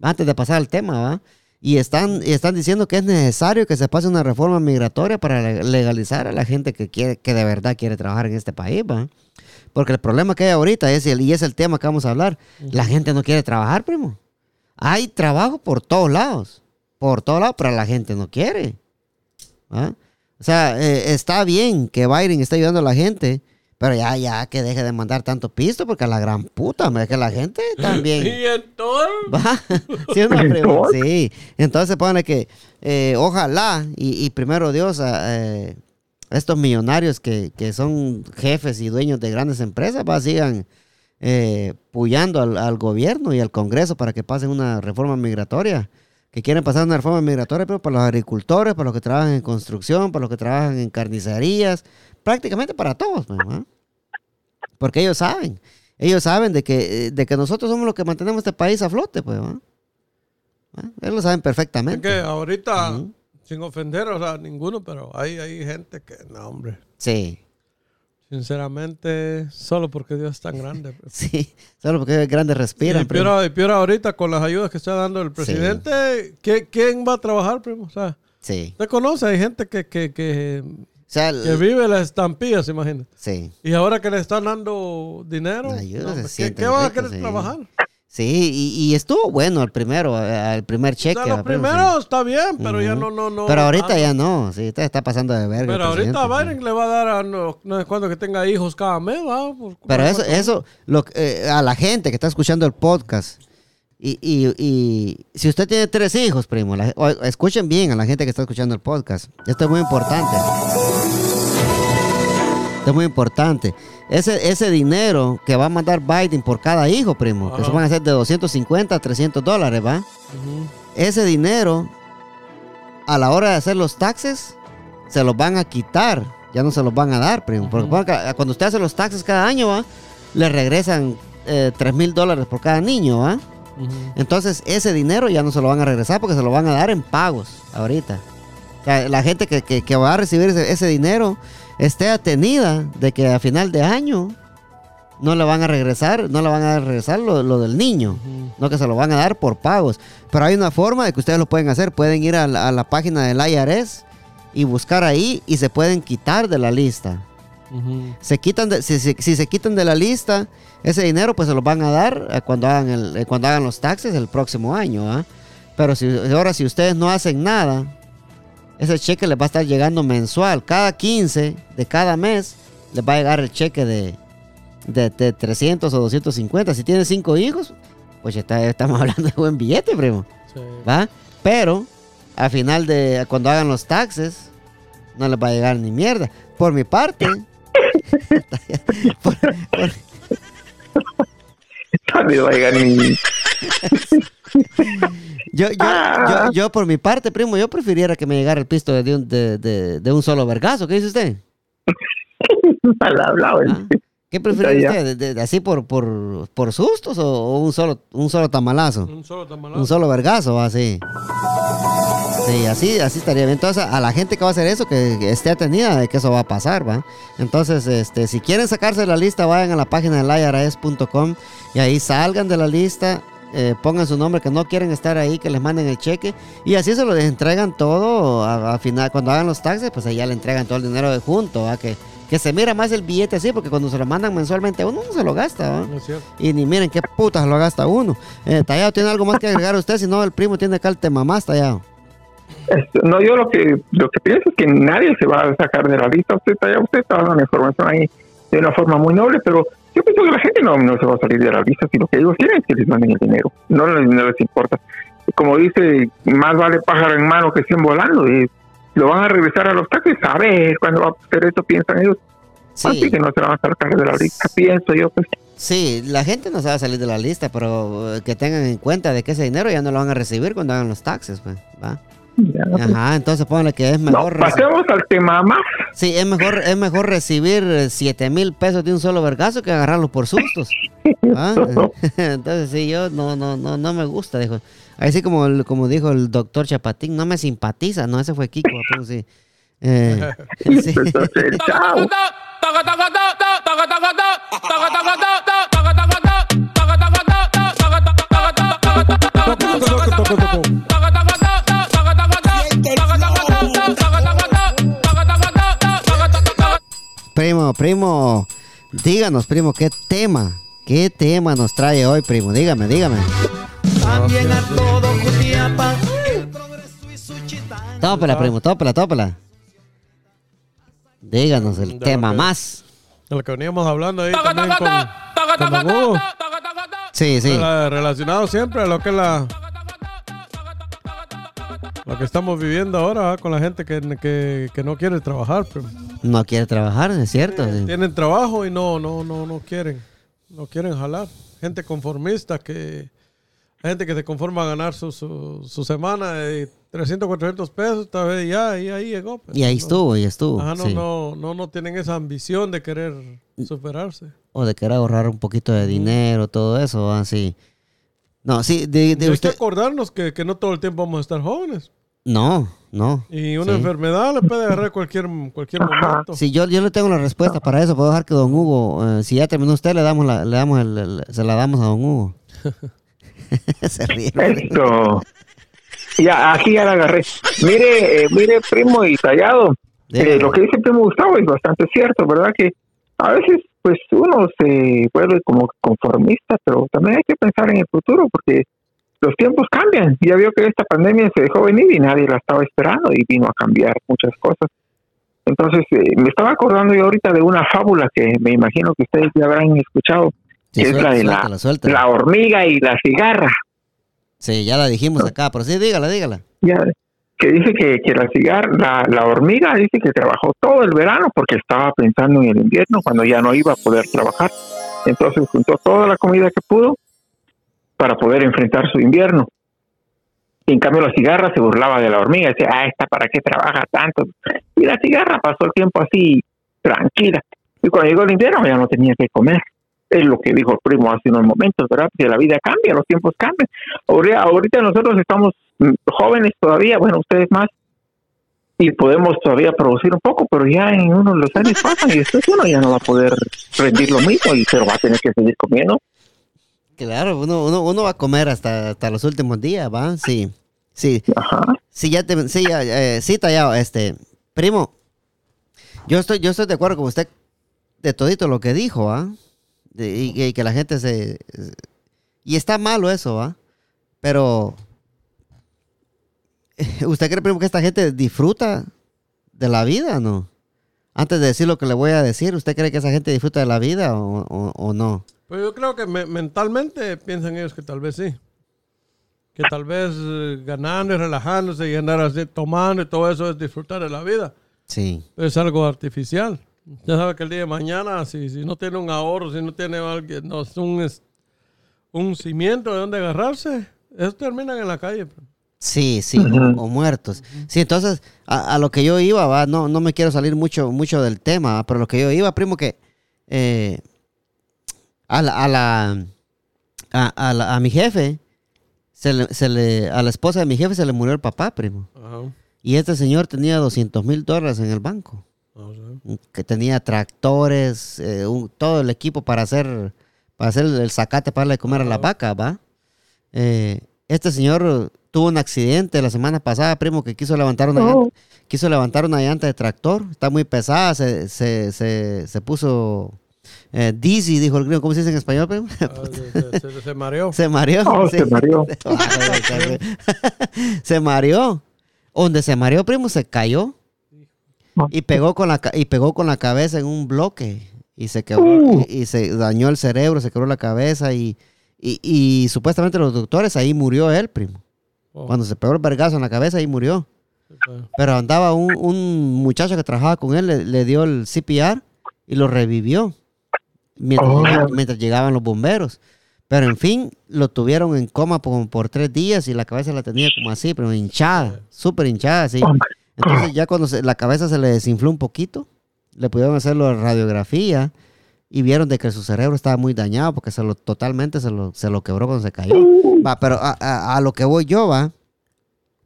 Antes de pasar al tema, ¿va? Y están, y están diciendo que es necesario que se pase una reforma migratoria para le- legalizar a la gente que quiere, que de verdad quiere trabajar en este país, ¿va? Porque el problema que hay ahorita es el, y es el tema que vamos a hablar. La gente no quiere trabajar, primo. Hay trabajo por todos lados. Por todos lados, pero la gente no quiere. O sea, eh, está bien que Biden esté ayudando a la gente, pero ya, ya que deje de mandar tanto pisto, porque a la gran puta, hombre, que la gente también. (laughs) Y entonces, Va. (laughs) ¿Sí no, primo? Entonces. Sí. Entonces pone que eh, ojalá y, y primero Dios a eh, estos millonarios que, que son jefes y dueños de grandes empresas va, sigan eh, puyando al, al gobierno y al Congreso para que pasen una reforma migratoria. Que quieren pasar una reforma migratoria, pero para los agricultores, para los que trabajan en construcción, para los que trabajan en carnicerías, prácticamente para todos, ¿va? Porque ellos saben, ellos saben de que, eh, de que nosotros somos los que mantenemos este país a flote, pues. ¿Va? Ellos lo saben es perfectamente. que ahorita, sin ofender o sea, ninguno, pero hay, hay gente que, no, hombre, Sí, sinceramente, solo porque Dios es tan grande. pues. (laughs) sí, solo porque grandes respiran. y, primo. peor, y peor ahorita con las ayudas que está dando el presidente, ¿qué- ¿quién va a trabajar, primo? O sea, Sí, usted conoce, hay gente que, que, que, o el- que vive las estampillas, imagínate. sí, Y ahora que le están dando dinero, Ayuda, no, se hombre, ¿qué, qué van a querer sí. trabajar? sí, y, y estuvo bueno el primero, eh, el primer O cheque. sea, lo primero está bien, pero ya no, no, no. Pero ahorita ah, ya no, sí, está pasando de verga. Pero ahorita sí. Biden le va a dar a no, no es cuando que tenga hijos cada mes, ¿va? Por- Pero eso, eso lo, eh, a la gente que está escuchando el podcast, y, y- y si usted tiene tres hijos, primo, la- o- escuchen bien a la gente que está escuchando el podcast. Esto es muy importante. Esto es muy importante. Ese, ese dinero que va a mandar Biden por cada hijo, primo, que Ajá. se van a hacer de 250 a 300 dólares, ¿va? Ese dinero, a la hora de hacer los taxes, se los van a quitar. Ya no se los van a dar, primo. Porque cuando usted hace los taxes cada año, ¿va? le regresan eh, 3 mil dólares por cada niño. ¿va? Entonces, ese dinero ya no se lo van a regresar porque se lo van a dar en pagos ahorita. O sea, la gente que, que- que va a recibir ese, ese dinero esté atenida de que a final de año no le van a regresar, no le van a regresar lo, lo del niño, no que se lo van a dar por pagos. Pero hay una forma de que ustedes lo pueden hacer, pueden ir a la, a la página del IRS y buscar ahí y se pueden quitar de la lista. Se quitan de- si, si- si se quitan de la lista, ese dinero pues se lo van a dar eh, cuando hagan, el, eh, cuando hagan los taxes el próximo año. ¿ah? Pero si, ahora si ustedes no hacen nada, ese cheque les va a estar llegando mensual. Cada 15 de cada mes les va a llegar el cheque de, de, de 300 o 250. Si tienen cinco hijos, pues ya está- estamos (laughs) hablando de buen billete, primo. Sí. ¿Va? Pero al final de cuando hagan los taxes, no les va a llegar ni mierda. Por mi parte, por- por- No ni... yo, yo, yo, yo por mi parte, primo, yo prefiriera que me llegara el pisto de un, de, de- de un solo vergazo. ¿Qué dice usted? Mal hablado. ¿Ah? ¿Qué prefiere Ya, ya. usted? ¿De- de- ¿Así por, por, por sustos o, o un solo un solo tamalazo? Un solo tamalazo. Un solo vergazo, así. Sí, así, así estaría bien. Entonces, a la gente que va a hacer eso, que, esté atenida de que eso va a pasar, ¿va? Entonces, este, si quieren sacarse de la lista, vayan a la página del IRS.com y ahí salgan de la lista, eh, pongan su nombre, que no quieren estar ahí, que les manden el cheque y así se lo entregan todo a, a final, cuando hagan los taxes, pues ahí ya le entregan todo el dinero de junto, ¿va? Que, que se mira más el billete así, porque cuando se lo mandan mensualmente uno, no se lo gasta, ¿va? No es. Y ni miren qué putas lo gasta uno. Eh, tallado, ¿tiene algo más que agregar usted? Si no, el primo tiene acá el tema más tallado. Esto- No, yo lo que lo que pienso es que nadie se va a sacar de la lista. Usted está, usted está dando la información ahí de una forma muy noble, pero yo pienso que la gente no, no se va a salir de la lista, sino que ellos quieren que les manden el dinero. No, les- no les importa. Como dice, más vale pájaro en mano que 100 volando. Y lo van a regresar a los taxis. A ver cuándo va a hacer eso, piensan ellos. Así Sí, que no se van a sacar de la lista, pienso yo. Pues. sí, la gente no se va a salir de la lista, pero eh, que tengan en cuenta de que ese dinero ya no lo van a recibir cuando hagan los taxes, pues, ¿va? Ya, pues. Ajá, entonces pónganle que es No, mejor... reci- pasemos al tema más. Sí, es mejor, es mejor recibir 7 mil pesos de un solo vergazo que agarrarlos por sustos. ¿Ah? Entonces sí, yo no, no, no, no me gusta, dijo. Así como, el- como dijo el doctor Chapatín, no me simpatiza, no, ese fue Kiko, pero sí. Eh, sí. Primo, primo, díganos, primo, ¿qué tema? ¿Qué tema nos trae hoy, primo? Dígame, dígame. También a todo Jutiapa, el progreso y su chitán. Tópela, primo, tópela, tópela. Díganos el Ya tema lo que- más. De lo que veníamos hablando ahí también con, con Hugo. Sí, sí. Rela- Relacionado siempre a lo que es la... Lo que estamos viviendo ahora ¿ah? con la gente que, que, que no quiere trabajar. pero No quiere trabajar, es cierto. sí. Tienen trabajo y no, no, no, no quieren. No quieren jalar. Gente conformista que... Gente que se conforma a ganar su, su, su semana de 300, 400 pesos. Tal vez ya, y ahí llegó. pues. Y ahí No- estuvo, y estuvo. Ajá, no, sí. no, no, no tienen esa ambición de querer superarse. O de querer ahorrar un poquito de dinero, todo eso, así. No, sí, de, de hay usted. que acordarnos que, que no todo el tiempo vamos a estar jóvenes. No, no. Y una Sí. enfermedad le puede agarrar cualquier, cualquier momento. Sí, yo, yo le tengo la respuesta para eso. Puedo dejar que don Hugo, eh, si ya terminó usted, le damos la, le damos el- el- se la damos a don Hugo. (laughs) (laughs) Se ríe. Esto. Ya, aquí ya la agarré. Mire, eh, mire, primo y tallado. Eh, lo que dice primo Gustavo es bastante cierto, ¿verdad? Que a veces, pues, uno se vuelve como conformista, pero también hay que pensar en el futuro, porque los tiempos cambian. Ya vio que esta pandemia se dejó venir y nadie la estaba esperando y vino a cambiar muchas cosas. Entonces, eh, me estaba acordando yo ahorita de una fábula que me imagino que ustedes ya habrán escuchado, Sí, que es la de la, hormiga y la cigarra. Sí, ya la dijimos acá, pero sí, dígala, dígala. ya que dice que, que la cigar, la, la hormiga dice que trabajó todo el verano porque estaba pensando en el invierno cuando ya no iba a poder trabajar. Entonces juntó toda la comida que pudo para poder enfrentar su invierno. Y en cambio la cigarra se burlaba de la hormiga, decía, ah, esta para qué trabaja tanto. Y la cigarra pasó el tiempo así, tranquila. Y cuando llegó el invierno ya no tenía que comer. Es lo que dijo el primo hace unos momentos, ¿verdad? Que la vida cambia, los tiempos cambian. Ahorita, nosotros estamos jóvenes todavía, bueno, ustedes más, y podemos todavía producir un poco, pero ya en uno los años pasan y después uno ya no va a poder rendir lo mismo y pero va a tener que seguir comiendo. Claro, uno, uno, uno va a comer hasta, hasta los últimos días, ¿va? Sí, sí. Ajá. Sí, ya te, sí, ya, eh, sí, tallado, este, primo, yo estoy, yo estoy de acuerdo con usted de todito lo que dijo, ¿ah? Y, y que la gente se, y está malo eso, ¿ah? Pero, (laughs) ¿usted cree, primo, que esta gente disfruta de la vida o no? Antes de decir lo que le voy a decir, ¿usted cree que esa gente disfruta de la vida o, o- o no? Pues yo creo que me- mentalmente piensan ellos que tal vez sí. Que tal vez eh, ganando y relajándose y andar así tomando y todo eso es disfrutar de la vida. Sí, Es algo artificial. Ya sabe que el día de mañana, si, si no tiene un ahorro, si no tiene alguien, no, es un, un cimiento de donde agarrarse, eso terminan en la calle. pues. Sí, sí, o, o muertos. Sí, entonces, a, a lo que yo iba, va, no, no me quiero salir mucho, mucho del tema, ¿va? pero lo que yo iba, primo, que eh, a la, a la, a, a la- a mi jefe, se le, se le- a la esposa de mi jefe se le murió el papá, primo. Ajá. Y este señor tenía 200 mil dólares en el banco, sé. que tenía tractores, eh, un- todo el equipo para hacer, para hacer el zacate para darle de comer a la vaca, ¿va? Eh, este señor tuvo un accidente la semana pasada, primo, que quiso levantar una, llanta, quiso levantar una llanta de tractor. Está muy pesada, se, se, se, se puso eh, dizzy, dijo el gringo. ¿Cómo se dice en español, primo? Ah, se, se- se mareó. se mareó. Oh, se mareó. se mareó. Donde se mareó, primo, se cayó. Y pegó con la, y pegó con la cabeza en un bloque. Y se quebró. Uh. Y, y se dañó el cerebro, se quebró la cabeza. Y, y, y supuestamente los doctores, ahí murió él, primo. Oh, Cuando se pegó el vergazo en la cabeza, ahí murió. Pero andaba un, un muchacho que trabajaba con él, le, le dio el CPR y lo revivió mientras, Oh. mientras llegaban los bomberos. Pero en fin, lo tuvieron en coma por, por tres días y la cabeza la tenía como así, pero hinchada, súper hinchada, así. Hombre. Entonces ya cuando se- la cabeza se le desinfló un poquito, le pudieron hacer la radiografía y vieron de que su cerebro estaba muy dañado porque se lo totalmente se lo, se lo quebró cuando se cayó. Va, pero a, a- a lo que voy yo, va,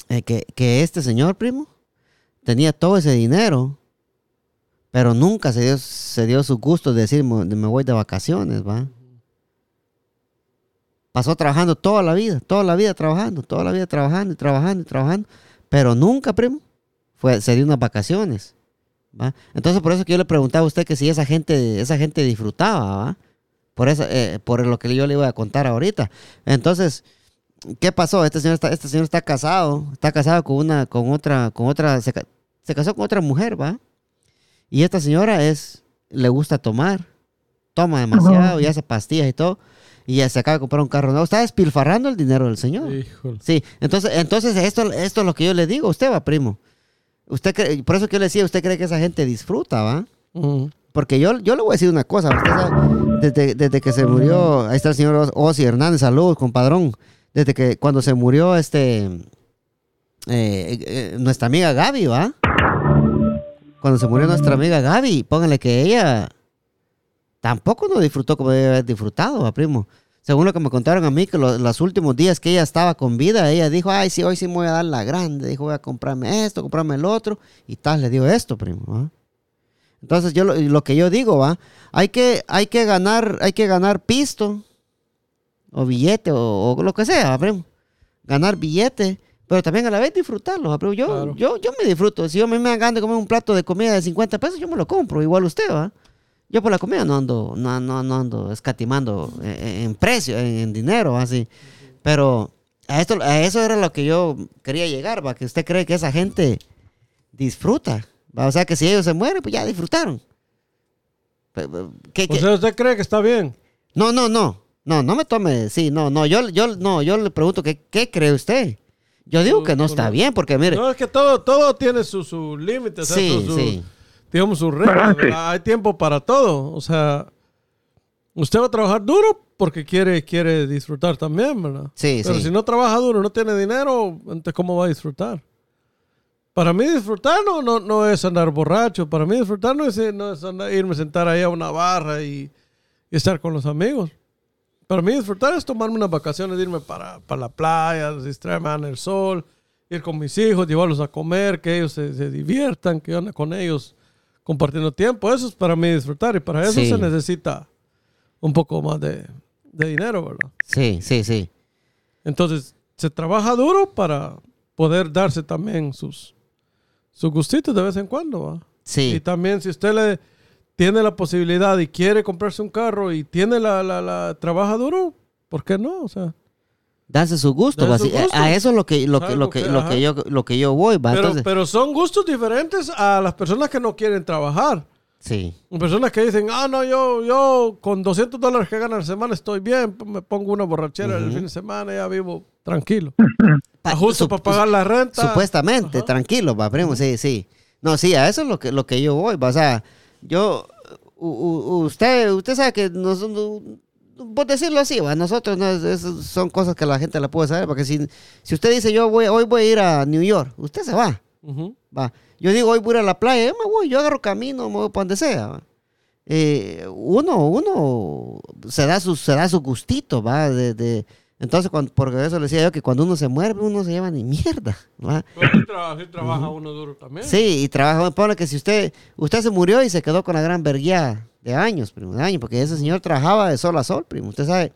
eh, que, que este señor, primo, tenía todo ese dinero, pero nunca se dio, se dio su gusto de decir, "Me- voy de vacaciones, va. Pasó trabajando toda la vida, toda la vida trabajando, toda la vida trabajando y trabajando y trabajando, pero nunca, primo, fue, se dio unas vacaciones. ¿va? Entonces, por eso que yo le preguntaba a usted que si esa gente, esa gente disfrutaba, ¿va? Por eso, eh, por lo que yo le iba a contar ahorita. Entonces, ¿qué pasó? Este señor está, este señor está casado, está casado con una, con otra, con otra, se, se casó con otra mujer, ¿va? Y esta señora es, le gusta tomar, toma demasiado y hace pastillas y todo, y ya se acaba de comprar un carro nuevo. Está despilfarrando el dinero del señor. Híjole. Sí, entonces, entonces esto, esto es lo que yo le digo a usted, va, primo. Usted cree- por eso que yo le decía, usted cree que esa gente disfruta, ¿va? Porque yo, yo le voy a decir una cosa, usted sabe, desde, desde que se murió, ahí está el señor Ozzy Hernández, saludos, compadrón. Desde que cuando se murió este eh, eh, nuestra amiga Gaby, ¿va? Cuando se murió nuestra amiga Gaby, póngale que ella tampoco no disfrutó como debe haber disfrutado, ¿va, primo? Según lo que me contaron a mí, que lo- los últimos días que ella estaba con vida, ella dijo, ay, sí, hoy sí me voy a dar la grande. Dijo, voy a comprarme esto, comprarme el otro. Y tal, le dio esto, primo. ¿va? Entonces, yo lo, lo que yo digo, va, hay que, hay que ganar, hay que ganar pisto, o billete, o, o lo que sea, ¿va, primo. Ganar billete, pero también a la vez disfrutarlo, ¿va, primo. Yo, Claro. yo, yo me disfruto. Si yo me dan ganas de comer un plato de comida de 50 pesos, yo me lo compro, igual usted, va. Yo por la comida no ando, no, no, no ando escatimando en, en precio, en, en dinero, así. Pero a esto, a eso era lo que yo quería llegar, va, que usted cree que esa gente disfruta. ¿va? O sea que si ellos se mueren, pues ya disfrutaron. ¿usted cree que está bien? No, no, no. No, no me tome. Sí, no, no. Yo, yo, no, yo le pregunto, ¿qué, qué cree usted? Yo digo que no está bien, porque mire. No, es que todo, todo tiene sus su límites, o sea, sí, su- sí. digamos, sus reglas. ¿verdad? Hay tiempo para todo. O sea, usted va a trabajar duro porque quiere, quiere disfrutar también, ¿verdad? Sí, Pero sí. si no trabaja duro, no tiene dinero, entonces ¿cómo va a disfrutar? Para mí disfrutar no, no, no es andar borracho. Para mí disfrutar no es, no es andar- irme a sentar ahí a una barra y, y estar con los amigos. Para mí disfrutar es tomarme unas vacaciones, irme para, para la playa, distraerme en el sol ir con mis hijos, llevarlos a comer, que ellos se, se diviertan, que yo ande con ellos compartiendo tiempo. Eso es para mí disfrutar y para eso Sí. se necesita un poco más de, de dinero, ¿verdad? Sí, sí, sí. Entonces, se trabaja duro para poder darse también sus, sus gustitos de vez en cuando, ¿va? Y Sí. también si usted le tiene la posibilidad y quiere comprarse un carro y tiene la, la, la trabaja duro, ¿por qué no? O sea, Darse su gusto. Darse su gusto. A eso es lo que, lo que, lo que, lo ajá. que yo, lo que yo voy, va. pero, Entonces, pero son gustos diferentes a las personas que no quieren trabajar. sí. Personas que dicen, ah, no, yo, yo con 200 dólares que gano a la semana estoy bien, me pongo una borrachera el fin de semana, ya vivo tranquilo. (laughs) Pa- Justo sup- para pagar la renta. Supuestamente, tranquilo, va, primo, sí, sí. No, sí, a eso es lo que, lo que yo voy, va, o sea, yo, usted, usted sabe que nosotros, por decirlo así, va, nosotros no, es- son cosas que la gente la puede saber, porque si, si usted dice yo voy, hoy voy a ir a New York, usted se va, Ujú. va. Yo digo hoy voy a ir a la playa, yo me voy, yo agarro camino, me voy para donde sea. Eh, uno, uno se da su, se da su gustito, va, de, de- entonces, cuando, porque eso le decía yo que cuando uno se muere, uno se lleva ni mierda, va. Pero sí, tra- sí trabaja uno duro también. Sí, y trabaja, pone que si usted, usted se murió y se quedó con la gran verguía de años, primo, de años, porque ese señor trabajaba de sol a sol, primo. Usted sabe,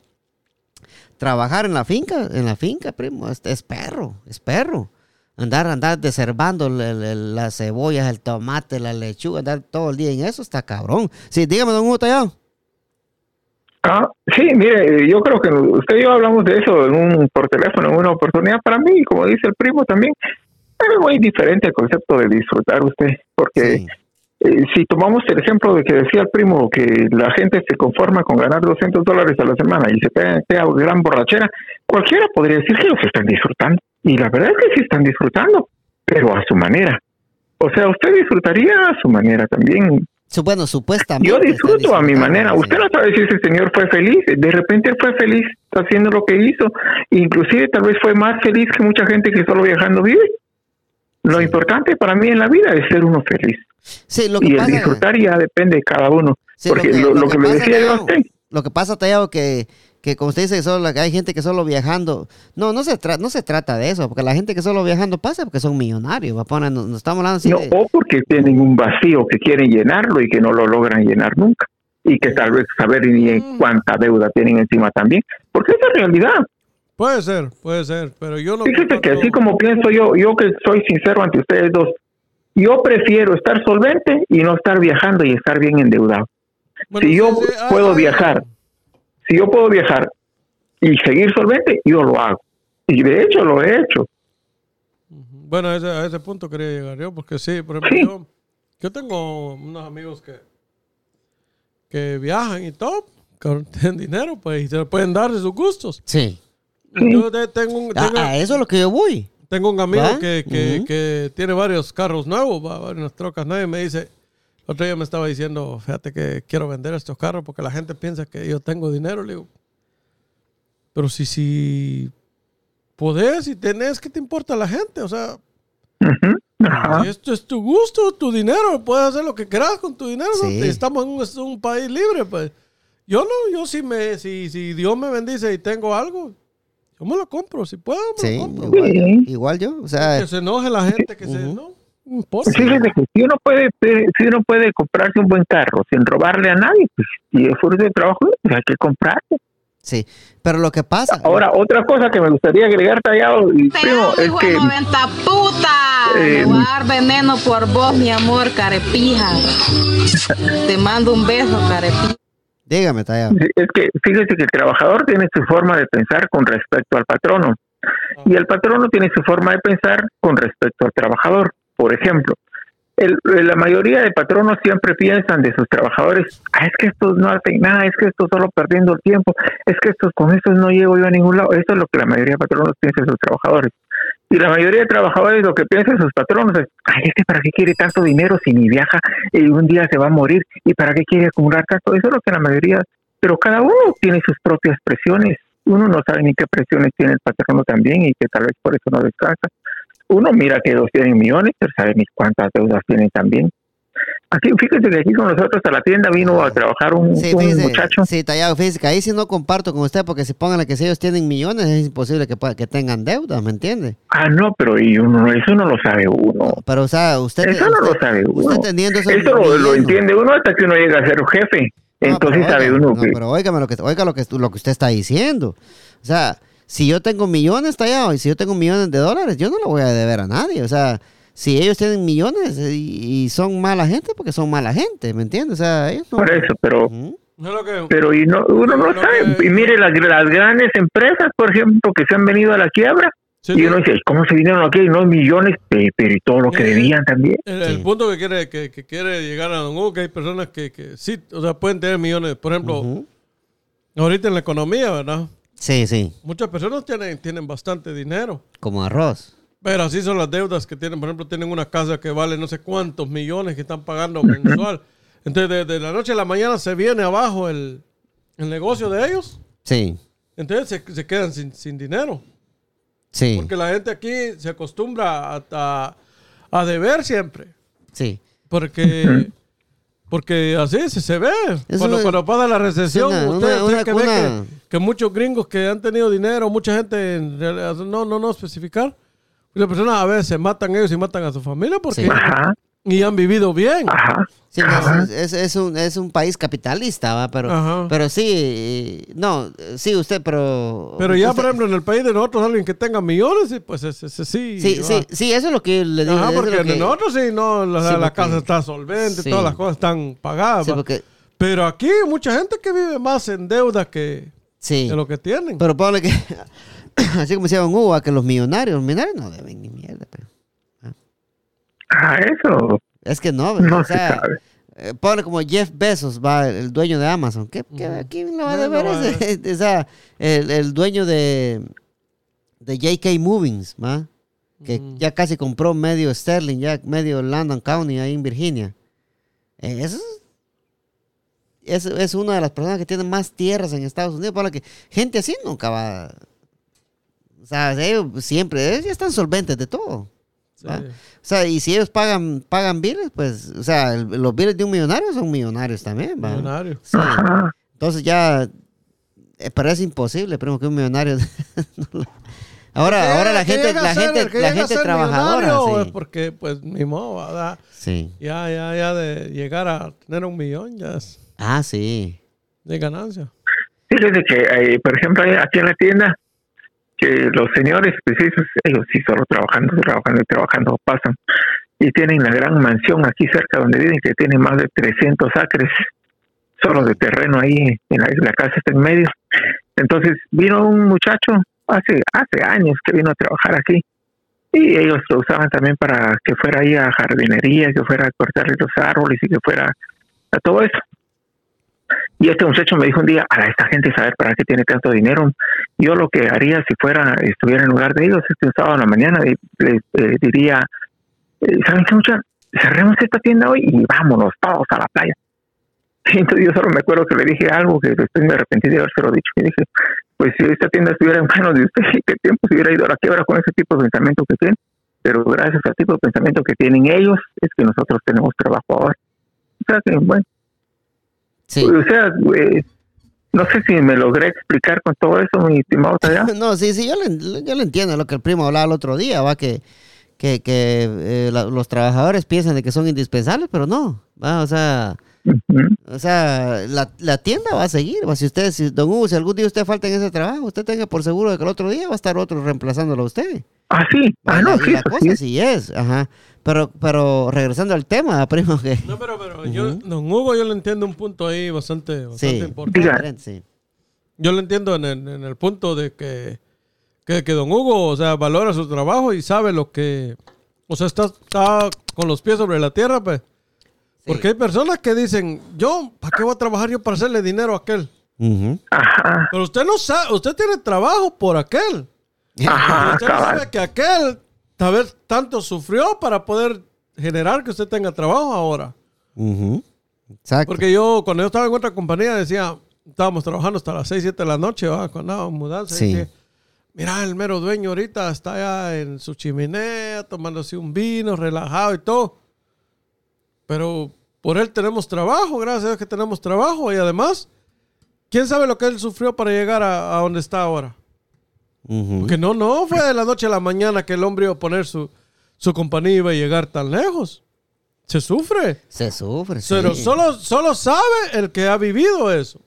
trabajar en la finca, en la finca, primo, es, es perro, es perro. Andar, andar deservando las cebollas, el tomate, la lechuga, andar todo el día en eso, está cabrón. Sí, dígame, don Hugo Tallado. Ah, sí, mire, yo creo que usted y yo hablamos de eso en un, por teléfono en una oportunidad. Para mí, como dice el primo también, es muy diferente el concepto de disfrutar usted, porque Sí, eh, si tomamos el ejemplo de que decía el primo que la gente se conforma con ganar 200 dólares a la semana y se pega, pega gran borrachera, cualquiera podría decir que los están disfrutando. Y la verdad es que sí están disfrutando, pero a su manera. O sea, usted disfrutaría a su manera también. Bueno, supuestamente. Yo disfruto a mi manera. Usted no sabe si ese señor fue feliz. De repente él fue feliz haciendo lo que hizo. Inclusive tal vez fue más feliz que mucha gente que solo viajando vive. Lo Sí. importante para mí en la vida es ser uno feliz. Sí, lo que Y el disfrutar ya depende de cada uno. Sí, Porque lo, lo que, pasa, decía yo a usted, Lo que pasa, Tallado, que, que como usted dice, que solo, que hay gente que solo viajando. No, no se, tra- no se trata de eso, porque la gente que solo viajando pasa porque son millonarios. Va, Pone- nos, nos estamos hablando así no, de- o porque tienen un vacío que quieren llenarlo y que no lo logran llenar nunca. Y que tal vez saber ni en cuánta deuda tienen encima también. Porque esa es la realidad. Puede ser, puede ser, pero yo no... Fíjese que así como pienso yo, yo que soy sincero ante ustedes dos, yo prefiero estar solvente y no estar viajando y estar bien endeudado. Bueno, si yo sí, ah, puedo ah, viajar, si yo puedo viajar y seguir solvente, yo lo hago. Y de hecho lo he hecho. Bueno, a ese, a ese punto quería llegar yo, porque sí, por ejemplo, Sí. yo, yo tengo unos amigos que, que viajan y todo, que (laughs) tienen dinero, pues, y se pueden dar de sus gustos. Sí. Yo de- tengo, un, A, tengo, a eso es lo que yo voy. tengo un amigo ¿Va? que, que, que tiene varios carros nuevos, va, varias trocas nuevas, y me dice, el otro día me estaba diciendo, fíjate que quiero vender estos carros porque la gente piensa que yo tengo dinero. Le digo, pero si, si podés y tenés, ¿qué te importa la gente? O sea, Ujú. Ajá. Si esto es tu gusto, tu dinero, puedes hacer lo que quieras con tu dinero. ¿no? Sí. Estamos en un, un país libre, pues. Yo no, yo si me, si, si Dios me bendice y tengo algo, yo me lo compro. Si puedo, me Sí, lo compro. igual, igual yo. O sea, Que se enoje la gente, que se, Ujú. no, no Fíjese que si uno puede, si uno puede comprarse un buen carro sin robarle a nadie, pues, y esfuerzo de trabajo, pues hay que comprarlo. sí. Pero lo que pasa. Ahora, otra cosa que me gustaría agregar, Tallado, y primo, es que de 90 puta. Eh, Me voy a dar veneno por vos, mi amor, carepija. Te mando un beso, carepija. Dígame, Tallado. es que fíjese que el trabajador tiene su forma de pensar con respecto al patrono y el patrono tiene su forma de pensar con respecto al trabajador. Por ejemplo, el- la mayoría de patronos siempre piensan de sus trabajadores, ah, es que estos no hacen nada, es que estos solo perdiendo el tiempo, es que estos con estos no llego yo a ningún lado. Eso es lo que la mayoría de patronos piensa de sus trabajadores. Y la mayoría de trabajadores lo que piensan sus patronos es, ay, este para qué quiere tanto dinero si ni viaja y un día se va a morir y para qué quiere acumular tanto. Eso es lo que la mayoría, pero cada uno tiene sus propias presiones. Uno no sabe ni qué presiones tiene el patrono también y que tal vez por eso no descansa. Uno mira que los tienen millones, pero sabe ni cuántas deudas tienen también. Aquí, fíjese que aquí con nosotros a la tienda vino a trabajar un, Sí, un fíjese, muchacho. sí, tallado, fíjese que ahí sí no comparto con usted porque si pónganle que si ellos tienen millones es imposible que, que tengan deudas, ¿me entiende? Ah, no, pero y uno, eso no lo sabe uno. Pero, o sea, usted... Eso no lo sabe uno. Usted teniendo Eso lo, lo entiende uno hasta que uno llega a ser jefe. No, Entonces sabe oiga, uno no, que... pero óigame lo que, oiga lo que, lo que usted está diciendo. O sea, si yo tengo millones tallado y si yo tengo millones de dólares, yo no lo voy a deber a nadie. O sea, si ellos tienen millones eh, y, y son mala gente, porque son mala gente, ¿me entiendes? O sea, ellos no... Por eso, pero... No lo que... Pero y no, uno no Lo sabe. que- Y mire las, las grandes empresas, por ejemplo, que se han venido a la quiebra. Sí, y uno dice, ¿cómo se vinieron aquí? No millones, pe- pero y todo lo que Eh, debían también. El, el Sí. punto que quiere, que, que quiere llegar a Don Hugo, que hay personas que, que sí, o sea, pueden tener millones. Por ejemplo, ahorita en la economía, ¿verdad? Sí, sí, Muchas personas tienen, tienen bastante dinero. como arroz. Pero así son las deudas que tienen. Por ejemplo, tienen una casa que vale no sé cuántos millones que están pagando (coughs) mensual. Entonces, de, de la noche a la mañana se viene abajo el, el negocio de ellos. Sí, Entonces se, se quedan sin, sin dinero. sí, Porque la gente aquí se acostumbra a, a, a deber siempre. sí. Porque, porque así se, se ve. Cuando, una- cuando pasa la recesión, una- usted, una- usted una- que ve una- que, que muchos gringos que han tenido dinero, mucha gente, en realidad, no, no, no especificar, las personas a veces matan ellos y matan a su familia porque Sí. Y han vivido bien. ajá. Sí, no, Ajá. es, es- es un, es un país capitalista, ¿va? Pero, Ajá. pero sí, no, sí, usted, pero... Pero ya, usted- por ejemplo, en el país de nosotros, alguien que tenga millones, pues ese, ese sí. Sí, va. sí, sí, eso es lo que le digo. Ajá, porque lo que- en nosotros sí, no, la, Sí, la porque- casa está solvente, Sí. todas las cosas están pagadas. Sí, porque, Pero aquí hay mucha gente que vive más en deuda que, sí, que lo que tienen. pero ponle que, (coughs) así como decía Don Hugo, a que los millonarios, los millonarios no deben ni mierda, pero... Ah, eso Es que no, no o se sea, sabe. eh, ponle como Jeff Bezos, va, el dueño de Amazon. ¿Qué, qué- ¿Quién lo va a No, no deber? va a ese? (laughs) o sea, el, el dueño de, de JK Movings, ¿va? Que ya casi compró medio Sterling, ya medio Landon County ahí en Virginia. Eh, Eso es, es, es una de las personas que tiene más tierras en Estados Unidos. Para que gente así nunca va. O sea, ellos siempre, ellos ya están solventes de todo. O sea, y si ellos pagan pagan biles, pues, o sea, el- los biles de un millonario son millonarios también, ¿va? Millonario. Sí. Ajá. Entonces ya eh, parece imposible, primo, que un millonario. (laughs) ahora, ahora la gente, la ser- gente, la gente trabajadora, sí. es porque, pues, ni modo, ¿verdad? Sí. Ya, ya, ya de llegar a tener un millón ya es Ah, sí. de ganancia. Fíjese que, eh, por ejemplo, aquí en la tienda, que los señores, pues ellos sí solo trabajando, trabajando y trabajando pasan. Y tienen la gran mansión aquí cerca donde viven, que tiene más de 300 acres solo de terreno ahí, en la, la casa está en medio. Entonces vino un muchacho hace hace años que vino a trabajar aquí y ellos lo usaban también para que fuera ahí a jardinería, que fuera a cortar los árboles y que fuera a todo eso. Y este muchacho me dijo un día, a esta gente saber para qué tiene tanto dinero. Yo lo que haría si fuera, estuviera en lugar de ellos, este sábado en la mañana, le, diría, eh, ¿saben qué muchacho? Cerremos esta tienda hoy y vámonos todos a la playa. (laughs) Y entonces yo solo me acuerdo que le dije algo que después me arrepentí de habérselo dicho. Y dije, pues si esta tienda estuviera en manos de usted, (laughs) ¿qué tiempo se hubiera ido a la quiebra con ese tipo de pensamiento que tiene? Pero gracias al tipo de pensamiento que tienen ellos, es que nosotros tenemos trabajo ahora. O sea que, bueno, Sí. o sea, eh, no sé si me logré explicar con todo eso, mi estimado Tallá. (laughs) No, sí, sí, yo le, yo le entiendo lo que el primo hablaba el otro día, va, que, que, que eh, la- los trabajadores piensan de que son indispensables, pero no, va, o sea, O sea, la, la tienda va a seguir, si usted, si, don Hugo, si algún día usted falta en ese trabajo, usted tenga por seguro de que el otro día va a estar otro reemplazándolo a usted. Ah, sí, ah, no, sí, la cosa sí. sí es, ajá, pero, pero regresando al tema, (laughs) primo, que... No, pero, pero yo, don Hugo, yo le entiendo un punto ahí bastante, bastante Sí, importante. Sí, Yo le entiendo en el, en el punto de que, que, que don Hugo, o sea, valora su trabajo y sabe lo que, o sea, está, está con los pies sobre la tierra, pues. Porque hay personas que dicen, yo, ¿para qué voy a trabajar yo para hacerle dinero a aquel? Ajá, Pero usted no sabe, usted tiene trabajo por aquel. ajá, usted no cabal. sabe que aquel tal vez tanto sufrió para poder generar que usted tenga trabajo ahora. Ujú. Exacto. Porque yo, cuando yo estaba en otra compañía, decía, estábamos trabajando hasta las 6, 7 de la noche, ¿va? cuando andábamos mudanza. Sí. y decía, Mira, el mero dueño ahorita está allá en su chimenea, tomándose un vino, relajado y todo. Pero por él tenemos trabajo, gracias a Dios que tenemos trabajo y además, ¿quién sabe lo que él sufrió para llegar a, a donde está ahora? Porque no, no fue de la noche a la mañana que el hombre iba a poner su, su compañía y iba a llegar tan lejos. Se sufre. Se sufre, sí. Pero solo, solo sabe el que ha vivido eso.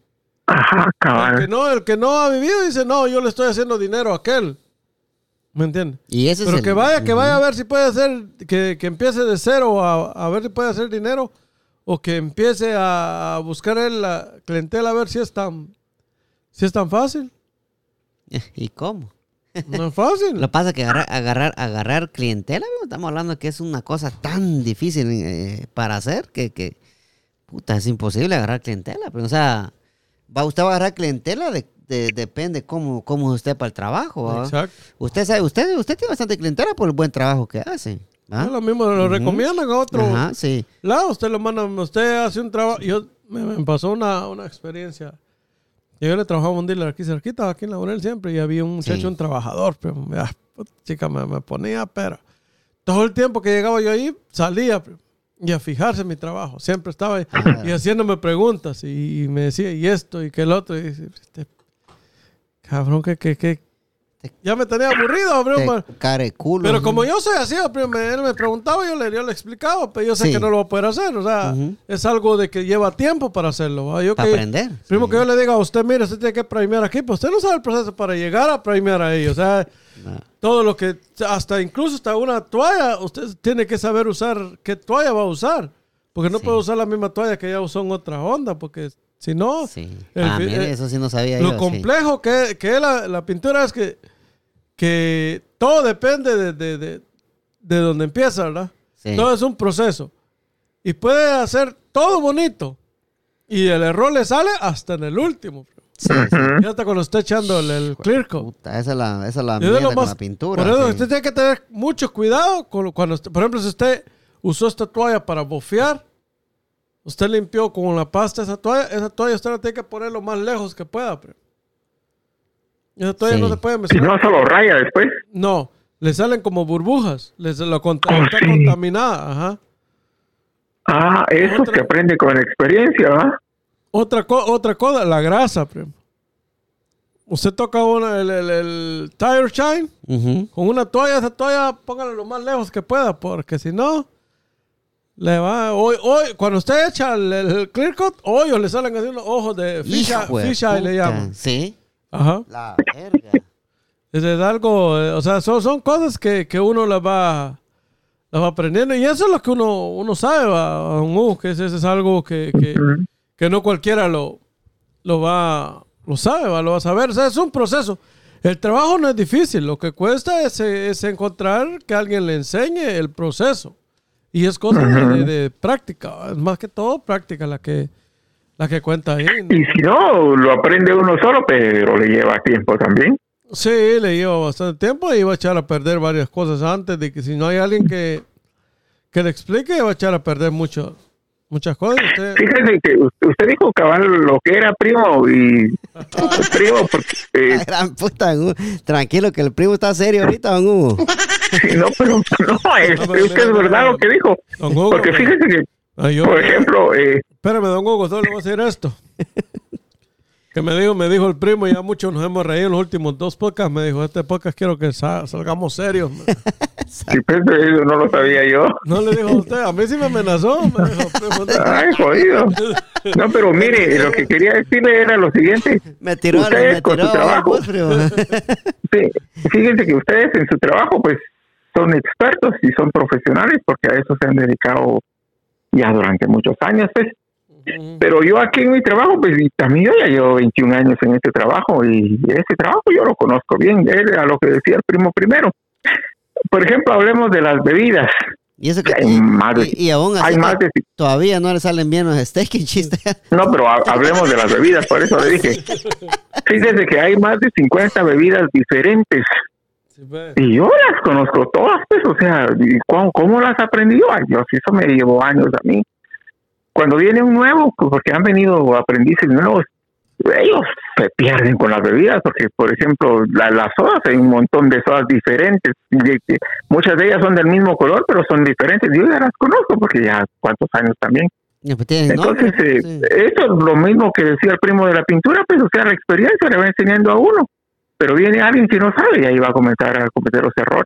Ajá, El que, no, el que no ha vivido dice, no, yo le estoy haciendo dinero a aquel. ¿Me entiendes? Y ese es Pero el- que vaya, que vaya a ver si puede hacer, que, que empiece de cero a, a ver si puede hacer dinero o que empiece a, a buscar él la clientela a ver si es tan, si es tan fácil. (laughs) ¿Y cómo? No es fácil. (laughs) Lo que pasa es que agarrar, agarrar, agarrar clientela, estamos hablando que es una cosa tan difícil eh, para hacer que, que, puta, es imposible agarrar clientela. Pero, o sea, va usted a agarrar clientela, de, de- depende cómo, cómo es usted para el trabajo. Exacto. Usted sabe, usted, usted tiene bastante clientela por el buen trabajo que hace. ¿va? Es lo mismo, lo recomiendan a otro Ajá, sí. lado. Usted lo manda, usted hace un trabajo. Yo me, me pasó una, una experiencia. Yo le trabajaba un dealer aquí cerquita, aquí en Laurel siempre, y había un muchacho, Sí. un trabajador, pero ah, puta, chica, me, me ponía, pero todo el tiempo que llegaba yo ahí, salía y a fijarse en mi trabajo. Siempre estaba ahí, Ah. y haciéndome preguntas, y, y me decía, y esto, y que el otro, y dice, este, cabrón, que, que, que, ya me tenía aburrido, bro, Te man. care culo. Pero como yo soy así, pero me- él me preguntaba, yo le, yo le explicaba, pero yo sé Sí. que no lo voy a poder hacer. O sea, Ujú. es algo de que lleva tiempo para hacerlo. ¿va? Yo Para que- aprender. Primo sí. que yo le diga a usted, mire, usted tiene que primear aquí, pues usted no sabe el proceso para llegar a primear ahí. O sea, No. todo lo que, hasta incluso hasta una toalla, usted tiene que saber usar qué toalla va a usar. Porque no Sí. puede usar la misma toalla que ya usó en otra onda, porque si no, Sí. el ah, fi- mire, eso sí no sabía lo yo. sí. complejo que, que es la, la pintura es que, que todo depende de, de, de, de donde empieza, ¿verdad? Sí. Todo es un proceso. Y puede hacer todo bonito. Y el error le sale hasta en el último. Sí, sí. Ya hasta cuando está echando el, el clear coat. Puta, esa es la, esa es la mierda con pintura. Por eso sí. usted tiene que tener mucho cuidado con cuando, por ejemplo, si usted usó esta toalla para bofear, usted limpió con la pasta esa toalla, esa toalla usted la tiene que poner lo más lejos que pueda. pero. Esa toalla Sí. no se puede Si mezclar. no, solo raya después. No, le salen como burbujas. Les lo cont- Oh, está sí. contaminada. Ajá. Ah, eso Otra- se aprende con la experiencia, ¿va? Otra, co- otra cosa, la grasa. primo. Usted toca una- el, el- el tire shine con una toalla, esa toalla póngala lo más lejos que pueda, porque si no, le va. Hoy, hoy, cuando usted echa el, el clear coat, hoyos le salen unos ojos de de fisha y le llaman. Sí. Ajá. La verga. Es algo, eh, o sea, son, son cosas que, que uno las va, las va aprendiendo y eso es lo que uno, uno sabe, va, que eso es algo que, que, que no cualquiera lo, lo va, lo sabe, va, lo va a saber. O sea, es un proceso. El trabajo no es difícil, lo que cuesta es, es encontrar que alguien le enseñe el proceso. Y es cosa de, de- de práctica, es más que todo práctica la que, la que cuenta ahí. ¿no? Y si no, lo aprende uno solo, pero le lleva tiempo también. Sí, le lleva bastante tiempo y va a echar a perder varias cosas antes de que si no hay alguien que, que le explique, va a echar a perder mucho, muchas cosas. Usted, Fíjese que usted usted dijo cabal lo que era primo y (laughs) primo, porque, eh, La gran puta, Hugo. Tranquilo, que el primo está serio ahorita, don Hugo. No, pero no, (laughs) es, No, pero es que es mira, verdad mira, lo que dijo. don Hugo, Porque pero- fíjese que, Ay, yo- por ejemplo, eh, espérame, don Hugo, solo le voy a decir esto. (laughs) Que me dijo, me dijo el primo, ya muchos nos hemos reído en los últimos dos podcasts. Me dijo, este podcast quiero que sa- salgamos serios. si (laughs) pues, eso no lo sabía yo. No le dijo a usted, a mí sí me amenazó. Me dijo, primo, no- Ay, jodido. No, pero mire, lo que quería decirle era lo siguiente. Me tiró, Ustedes me con tiró su trabajo. pues. Sí, fíjense que ustedes en su trabajo, pues, son expertos y son profesionales porque a eso se han dedicado ya durante muchos años, pues. Pero yo aquí en mi trabajo, pues también yo ya llevo 21 años en este trabajo y ese trabajo yo lo conozco bien, era lo que decía el primo primero. Por ejemplo, hablemos de las bebidas. Y eso que Hay y, más de- y- y aún así Hay más de, todavía no le salen bien los steaks y chiste. no, pero ha- hablemos de las bebidas, por eso le dije. (laughs) Fíjese que hay más de 50 bebidas diferentes Sí, pues. y yo las conozco todas, pues, o sea, ¿y ¿cómo, cómo las aprendí yo? Ay, Dios, eso me llevó años a mí. Cuando viene un nuevo, pues, porque han venido aprendices nuevos, ellos se pierden con las bebidas, porque, por ejemplo, la- las sodas, hay un montón de sodas diferentes, de muchas de ellas son del mismo color, pero son diferentes. Yo ya las conozco, porque ya cuántos años también. Pues Entonces, eh, sí. eso es lo mismo que decía el primo de la pintura, pues, o sea, la experiencia le va enseñando a uno. Pero viene alguien que no sabe y ahí va a comenzar a cometer los errores.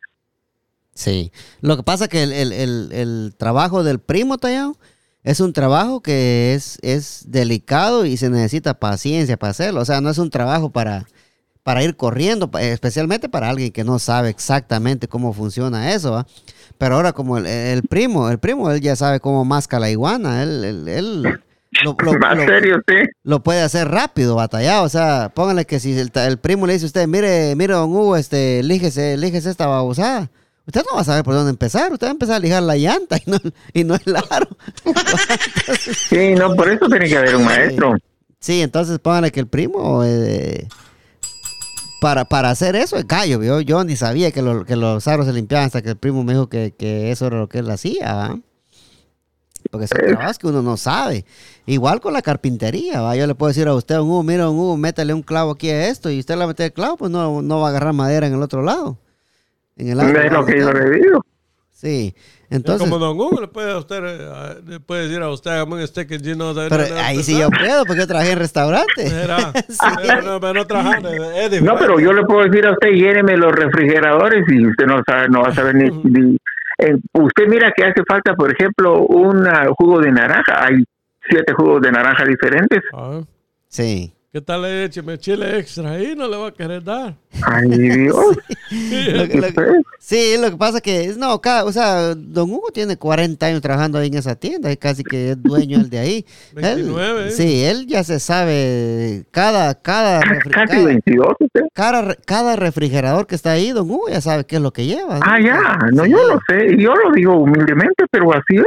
Sí. Lo que pasa que el, el- el- trabajo del primo tallado es un trabajo que es, es delicado y se necesita paciencia para hacerlo. O sea, no es un trabajo para, para ir corriendo, especialmente para alguien que no sabe exactamente cómo funciona eso. Pero ahora como el, el primo, el primo, él ya sabe cómo masca la iguana. Él, él, él lo- (laughs) lo- Más lo- serio, sí. lo puede hacer rápido, batallado. O sea, póngale que si el, primo le dice a usted, mire, mire, don Hugo, este, líjese, líjese esta babosada. Usted no va a saber por dónde empezar. Usted va a empezar a lijar la llanta y no, y no el aro. Sí, no, por eso tiene que haber un maestro. Sí, entonces póngale que el primo, eh, para, para hacer eso, es gallo. Yo, yo ni sabía que, lo- que los aros se limpiaban hasta que el primo me dijo que, que eso era lo que él hacía. ¿va? Porque son trabajos que uno no sabe. Igual con la carpintería, ¿va? Yo le puedo decir a usted, un Hugo, mira, un Hugo, métale un clavo aquí a esto, y usted le mete el clavo, pues no, no va a agarrar madera en el otro lado. En el otro es lo lado, que yo le digo. Sí, Es entonces... como Don Hugo le puede, a usted, le puede decir a usted, hágame un steak and cheese, no sabe Pero ahí sí yo puedo, porque yo trabajé en restaurante. Será. (laughs) Pero no, pero no trabajar, pero yo le puedo decir a usted, lléneme los refrigeradores y usted no sabe, no va a saber ni... ni- eh, usted mira que hace falta, por ejemplo, un ah, jugo de naranja. Hay siete jugos de naranja diferentes. Ah, Sí. ¿Qué tal le écheme chile extra ahí? No le va a querer dar. Ay, (laughs) Dios. Lo que- lo que- ¿Qué? sí, lo que pasa es que, no, cada, o sea, Don Hugo tiene 40 años trabajando ahí en esa tienda, y casi que es dueño él de ahí. (laughs) Él- 29, ¿eh? sí, él ya se sabe cada, cada, refri- Casi cada, 22 usted. cada cada refrigerador que está ahí, Don Hugo ya sabe qué es lo que lleva. ¿no? Ah, ya, no, Sí. yo lo sé, yo lo digo humildemente, pero así es.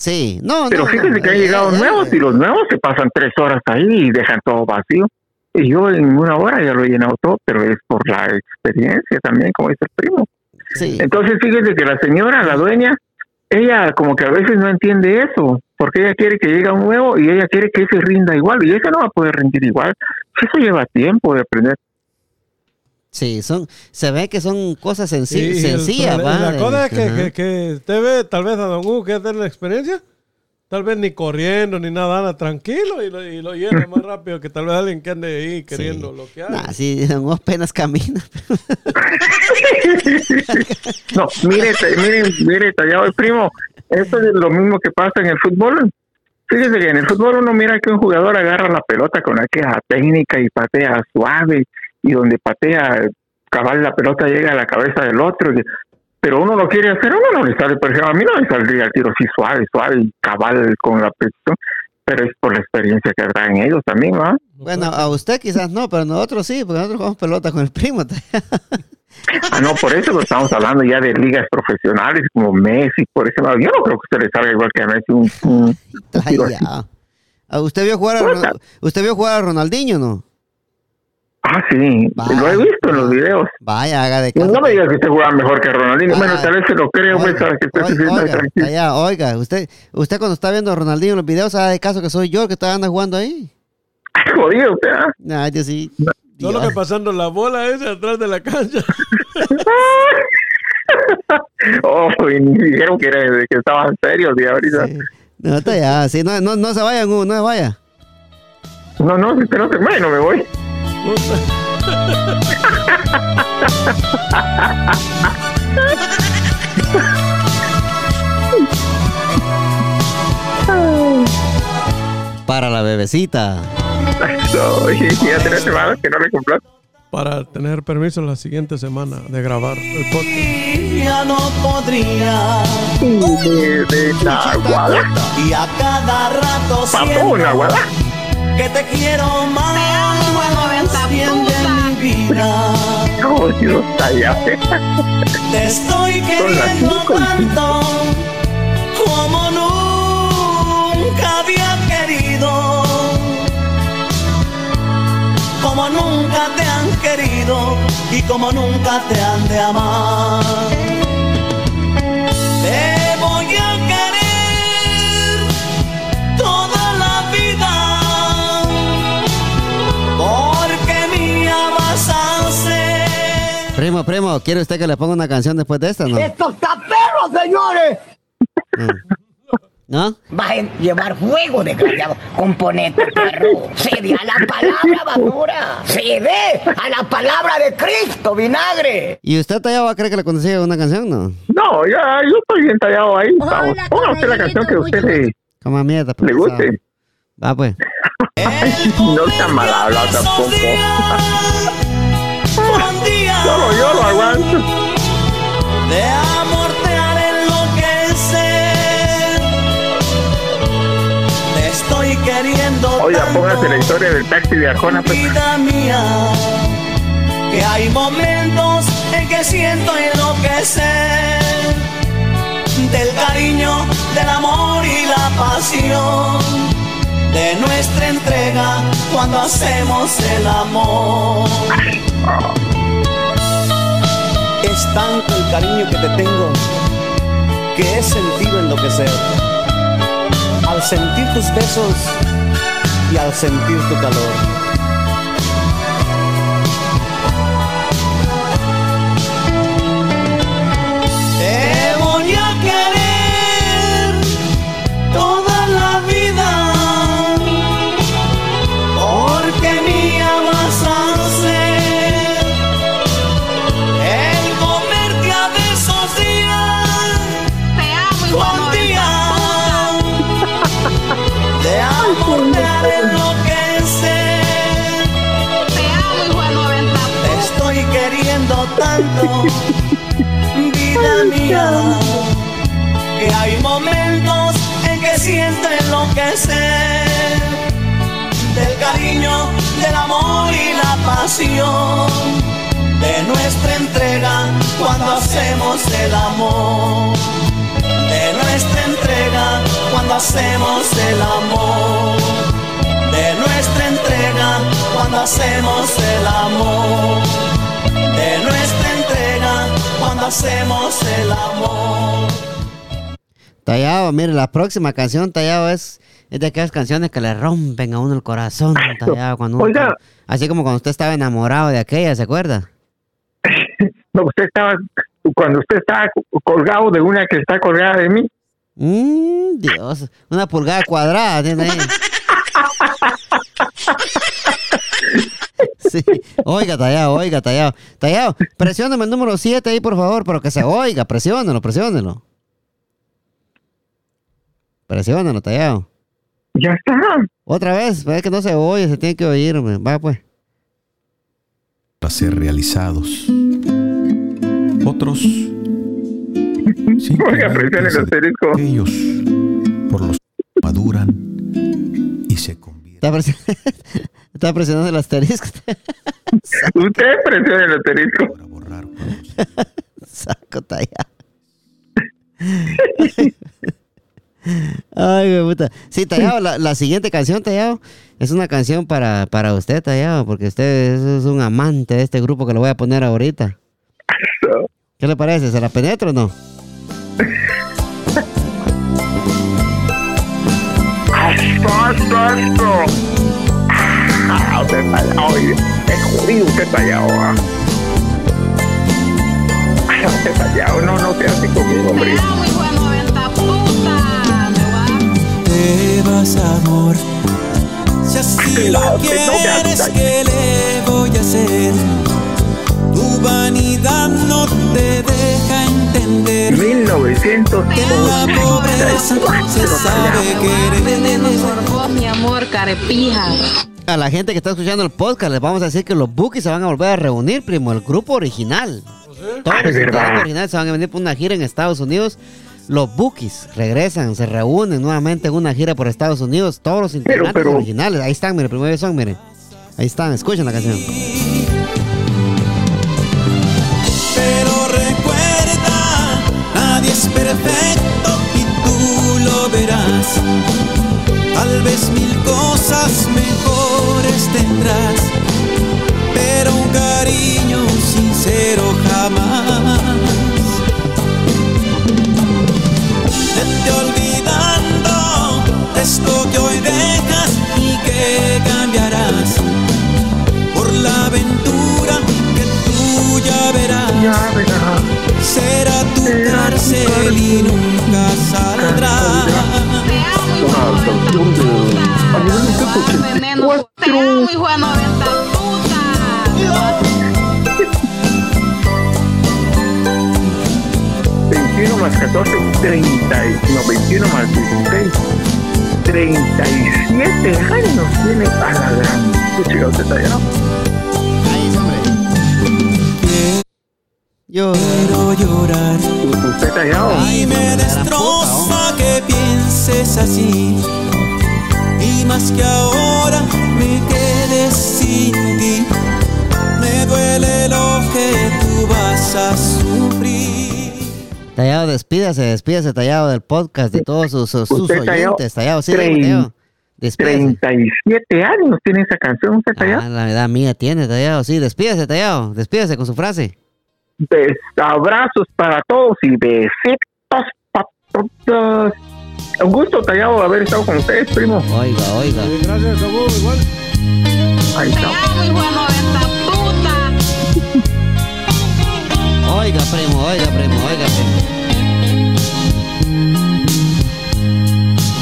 Sí, no, Pero no, fíjese no, que han él- llegado él- nuevos y los nuevos se pasan tres horas ahí y dejan todo vacío. Y yo en una hora ya lo he llenado todo, pero es por la experiencia también, como dice el primo. Sí, Entonces fíjese que la señora, la dueña, ella como que a veces no entiende eso, porque ella quiere que llegue un nuevo y ella quiere que ese rinda igual, y ese no va a poder rendir igual. Eso lleva tiempo de aprender. Sí, son, se ve que son cosas Y el sencillas. La cosa es que, que, que usted ve tal vez a Don Hugo que tiene la experiencia, tal vez ni corriendo ni nada, anda tranquilo y lo, y lo llena más rápido que tal vez alguien que ande ahí (laughs) queriendo lo que haga. Nah, sí, Don Hugo apenas camina. (laughs) (laughs) No, mire, te- mire, mire, tallado el primo, eso es lo mismo que pasa en el fútbol. Fíjese que en el fútbol uno mira que un jugador agarra la pelota con aquella técnica y patea suave, y donde patea cabal la pelota llega a la cabeza del otro. pero uno lo quiere hacer, uno no le sale, por ejemplo, a mí no me saldría el tiro así suave, suave cabal con la precisión, pero es por la experiencia que traen ellos también, ¿va? Bueno, a usted quizás no, pero nosotros sí, porque nosotros jugamos pelota con el primo. Ah, no, por eso lo estamos hablando ya de ligas profesionales como Messi, por ejemplo. Yo no creo que usted le salga igual que a Messi un, un- un. Ah, ¿Usted vio jugar a, ¿Usted vio jugar a Ronaldinho, no? Ah, sí, Vaya. lo he visto en los videos. Vaya, haga de caso. No me digas que usted juega mejor que Ronaldinho. bueno, Ah, tal vez se lo creo, pues, Oiga, para que usted se oiga, sienta oiga, tranquilo. allá, oiga, usted, usted cuando está viendo a Ronaldinho en los videos, haga de caso que soy yo el que está anda jugando ahí. Jodido, usted, ¿ah? Ay, Dios sí. Solo Dios. que pasando la bola esa atrás de la cancha. (laughs) Oh, y ni dijeron que, era, que estaban serios y ahorita. Sí. No, está ya, sí, no, no, no se vayan, Hugo, no se vaya. No, no, si usted no se bueno, me voy. (laughs) Para la bebecita. No, ya tres semanas que no le. Para tener permiso la siguiente semana de grabar el podcast. Ya no podría y a cada rato Papo, una guada. que te quiero más mi vida. Oh, Dios, cállate. Te estoy queriendo tanto como nunca había querido. Como nunca te han querido y como nunca te han de amar. Te Primo, primo, ¿quiere usted que le ponga una canción después de esta, no? ¡Estos taperos, señores! Mm. ¿No? Vas a llevar fuego, desgraciado. Componente, perro. Cede a la palabra, basura. Cede a la palabra de Cristo, vinagre. ¿Y usted tallado va a creer que le conocía una canción, no? No, ya, yo estoy bien tallado ahí. Ponga usted la canción que usted le, Como mierda. le guste. Va pues. (laughs) No sea mal hablado tampoco. Solo yo lo aguanto. De amor te haré enloquecer. Te estoy queriendo Oiga, póngase la historia del taxi de Arjona. Pues. vida mía. Que hay momentos en que siento enloquecer. Del cariño, del amor y la pasión. De nuestra entrega cuando hacemos el amor. Es tanto el cariño que te tengo que he sentido enloquecer. Al sentir tus besos y al sentir tu calor. Tanto. Vida mía que hay momentos en que siento enloquecer. Del cariño, del amor y la pasión de nuestra entrega cuando hacemos el amor. De nuestra entrega cuando hacemos el amor. De nuestra entrega cuando hacemos el amor de nuestra entrega cuando hacemos el amor Tallado, mire, la próxima canción, Tallado, es, es de aquellas canciones que le rompen a uno el corazón, Tallado. Cuando uno- Oiga. así como cuando usted estaba enamorado de aquella, ¿se acuerda? (laughs) No, usted estaba, cuando usted estaba colgado de una que está colgada de mí. Mmm, Dios, una pulgada cuadrada tiene ahí. (laughs) Sí, oiga, Tallado, oiga, Tallado. Tallado, presióname el número 7 ahí, por favor, pero que se oiga, presiónelo, presiónelo. Presiónelo, Tallado. Ya está. Otra vez, es que no se oye, se tiene que oír, hombre. va pues. para ser realizados. Otros Oiga, presione el asterisco. aquellos por los maduran y se convierten. (laughs) Está presionando el asterisco. (laughs) Usted presione el asterisco. para borrar (laughs) Saco tallado. (laughs) Ay, me puta. Sí, Tallado, la, la siguiente canción, Tallado, es una canción para, para usted, Tallado, porque usted es, es un amante de este grupo que le voy a poner ahorita. ¿Qué le parece? ¿Se la penetro o no? Ah, usted está allá, oye. Es jodido usted está allá, ah. Ah, Usted está allá, no, no sea así conmigo, hombre. Te amo, hijo de 90 puta. Me va. te vas amor si así lo quieres que le voy a hacer tu vanidad no te deja entender que en la 1900. pobreza se sabe querer Veneno por vos, mi amor, carepija. A la gente que está escuchando el podcast les vamos a decir que los Bookies se van a volver a reunir, primo, el grupo original. Todos Ah, los originales se van a venir por una gira en Estados Unidos. Los Bookies regresan, se reúnen nuevamente en una gira por Estados Unidos. Todos los integrantes pero- originales. Ahí están, mire, primero son, mire. Ahí están, escuchen la canción. Pero recuerda, nadie es perfecto y tú lo verás. Tal vez mil cosas mejores tendrás, pero un cariño sincero jamás. Vete olvidando esto que hoy dejas y que cambiarás por la aventura que tú ya verás. Ya. Será tu cárcel y nunca saldrás una más 14, 30, no, 21 más 16, 37 años tiene para la gran música de Yo. Quiero llorar y me destroza que pienses así. Y más que ahora me quedes sin ti. Me duele lo que tú vas a sufrir. Tallado, despídase, despídase, Tallado, del podcast, de todos sus, sus, sus Tallado, oyentes. Tallado, sí, Tallado. Despídase. 37 años tiene esa canción. Usted está allá. Ah, la edad mía tiene, Tallado, sí. Despídase, Tallado. Despídase con su frase. Bes- abrazos para todos y besitos para todos. Un gusto, Tallado, haber estado con ustedes, primo. Oiga, oiga. Sí, gracias, Saúl, igual. Ahí está. amo, hijo de 90 puta. Oiga, primo, oiga, primo, oiga, primo.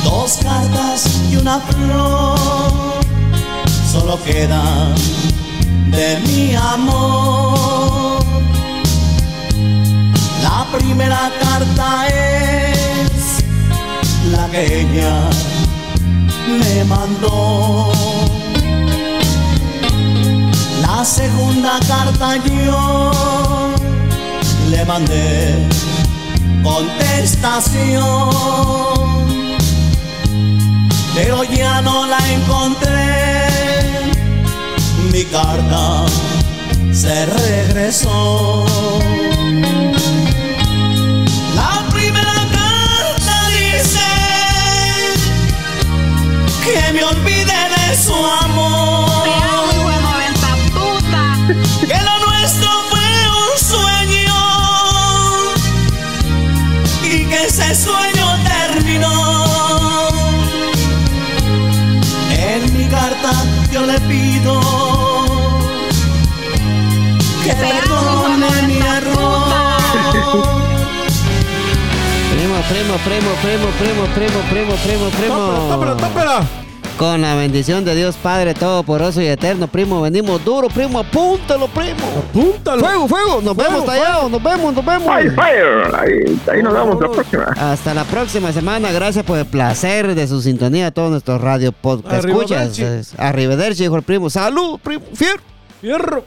Dos cartas y una flor solo quedan de mi amor. Primera carta es la que ella me mandó. La segunda carta yo le mandé contestación pero ya no la encontré. Mi carta se regresó. Que me olvide de su amor. Te amo, hijo de 90 puta. Que lo nuestro fue un sueño y que ese sueño primo, primo, primo, primo, primo, primo, primo, primo. ¡Tópera, tópera, Con la bendición de Dios Padre Todopoderoso y Eterno, primo, venimos duro, primo, apúntalo, primo. Apúntalo. Fuego, fuego, nos vemos tallados, nos vemos, nos vemos. Fire, fire. Ahí, nos vemos la próxima. Hasta la próxima semana, gracias por el placer de su sintonía a todos nuestros radio podcast. Arriba Escuchas, arrivederci, dijo el primo. Salud, primo, fierro. Fierro.